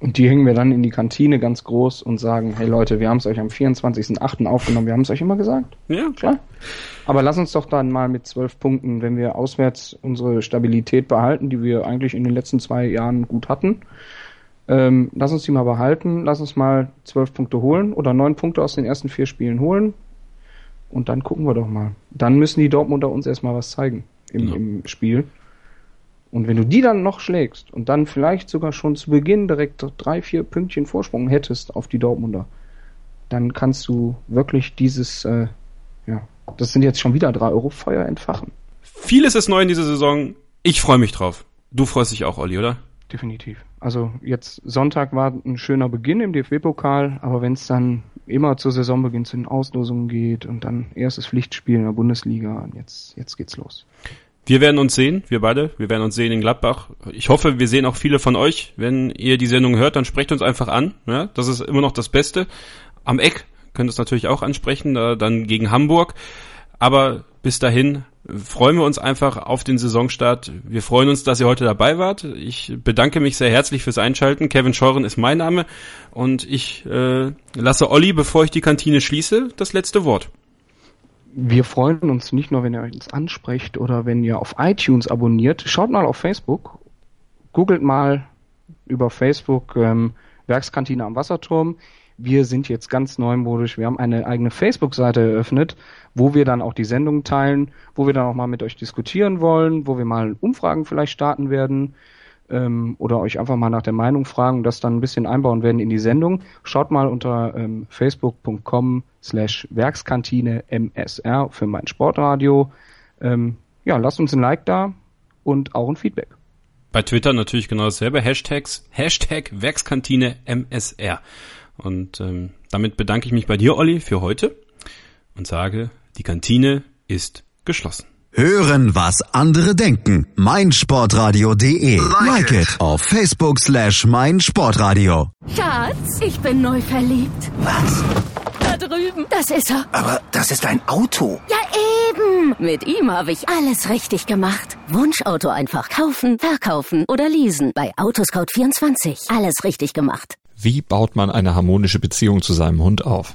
Und die hängen wir dann in die Kantine ganz groß und sagen, hey Leute, wir haben es euch am 24.08. aufgenommen, wir haben es euch immer gesagt. Ja, Klar. Aber lass uns doch dann mal mit zwölf Punkten, wenn wir auswärts unsere Stabilität behalten, die wir eigentlich in den letzten zwei Jahren gut hatten, ähm, lass uns die mal behalten, lass uns mal zwölf Punkte holen oder neun Punkte aus den ersten vier Spielen holen Und dann gucken wir doch mal. Dann müssen die Dortmunder uns erstmal was zeigen im, Genau. im Spiel. Und wenn du die dann noch schlägst und dann vielleicht sogar schon zu Beginn direkt drei, vier Pünktchen Vorsprung hättest auf die Dortmunder, dann kannst du wirklich dieses, äh, ja, das sind jetzt schon wieder drei Euro Feuer entfachen. Vieles ist neu in dieser Saison. Ich freue mich drauf. Du freust dich auch, Olli, oder? Definitiv. Also jetzt Sonntag war ein schöner Beginn im DFB-Pokal, aber wenn es dann immer zur Saisonbeginn zu den Auslosungen geht und dann erstes Pflichtspiel in der Bundesliga, und jetzt, jetzt geht's los. Wir werden uns sehen, wir beide. Wir werden uns sehen in Gladbach. Ich hoffe, wir sehen auch viele von euch. Wenn ihr die Sendung hört, dann sprecht uns einfach an. Ja, das ist immer noch das Beste. Am Eck könnt ihr es natürlich auch ansprechen, da dann gegen Hamburg. Aber bis dahin freuen wir uns einfach auf den Saisonstart. Wir freuen uns, dass ihr heute dabei wart. Ich bedanke mich sehr herzlich fürs Einschalten. Kevin Scheuren ist mein Name und ich äh, lasse Olli, bevor ich die Kantine schließe, das letzte Wort. Wir freuen uns nicht nur, wenn ihr uns ansprecht oder wenn ihr auf iTunes abonniert. Schaut mal auf Facebook. Googelt mal über Facebook ähm, Werkskantine am Wasserturm. Wir sind jetzt ganz neumodisch. Wir haben eine eigene Facebook-Seite eröffnet, wo wir dann auch die Sendungen teilen, wo wir dann auch mal mit euch diskutieren wollen, wo wir mal Umfragen vielleicht starten werden ähm, oder euch einfach mal nach der Meinung fragen das dann ein bisschen einbauen werden in die Sendung. Schaut mal unter ähm, facebook.com slash Werkskantine MSR für mein Sportradio. Ähm, ja, lasst uns ein Like da und auch ein Feedback. Bei Twitter natürlich genau dasselbe. Hashtags, Hashtag Werkskantine MSR. Und ähm, damit bedanke ich mich bei dir, Olli, für heute und sage, die Kantine ist geschlossen. Hören, was andere denken. meinsportradio.de. Like it auf Facebook slash meinsportradio. Schatz, ich bin neu verliebt. Was? Da drüben. Das ist er. Aber das ist ein Auto. Ja, eben. Mit ihm habe ich alles richtig gemacht. Wunschauto einfach kaufen, verkaufen oder leasen. Bei Autoscout24. Alles richtig gemacht. Wie baut man eine harmonische Beziehung zu seinem Hund auf?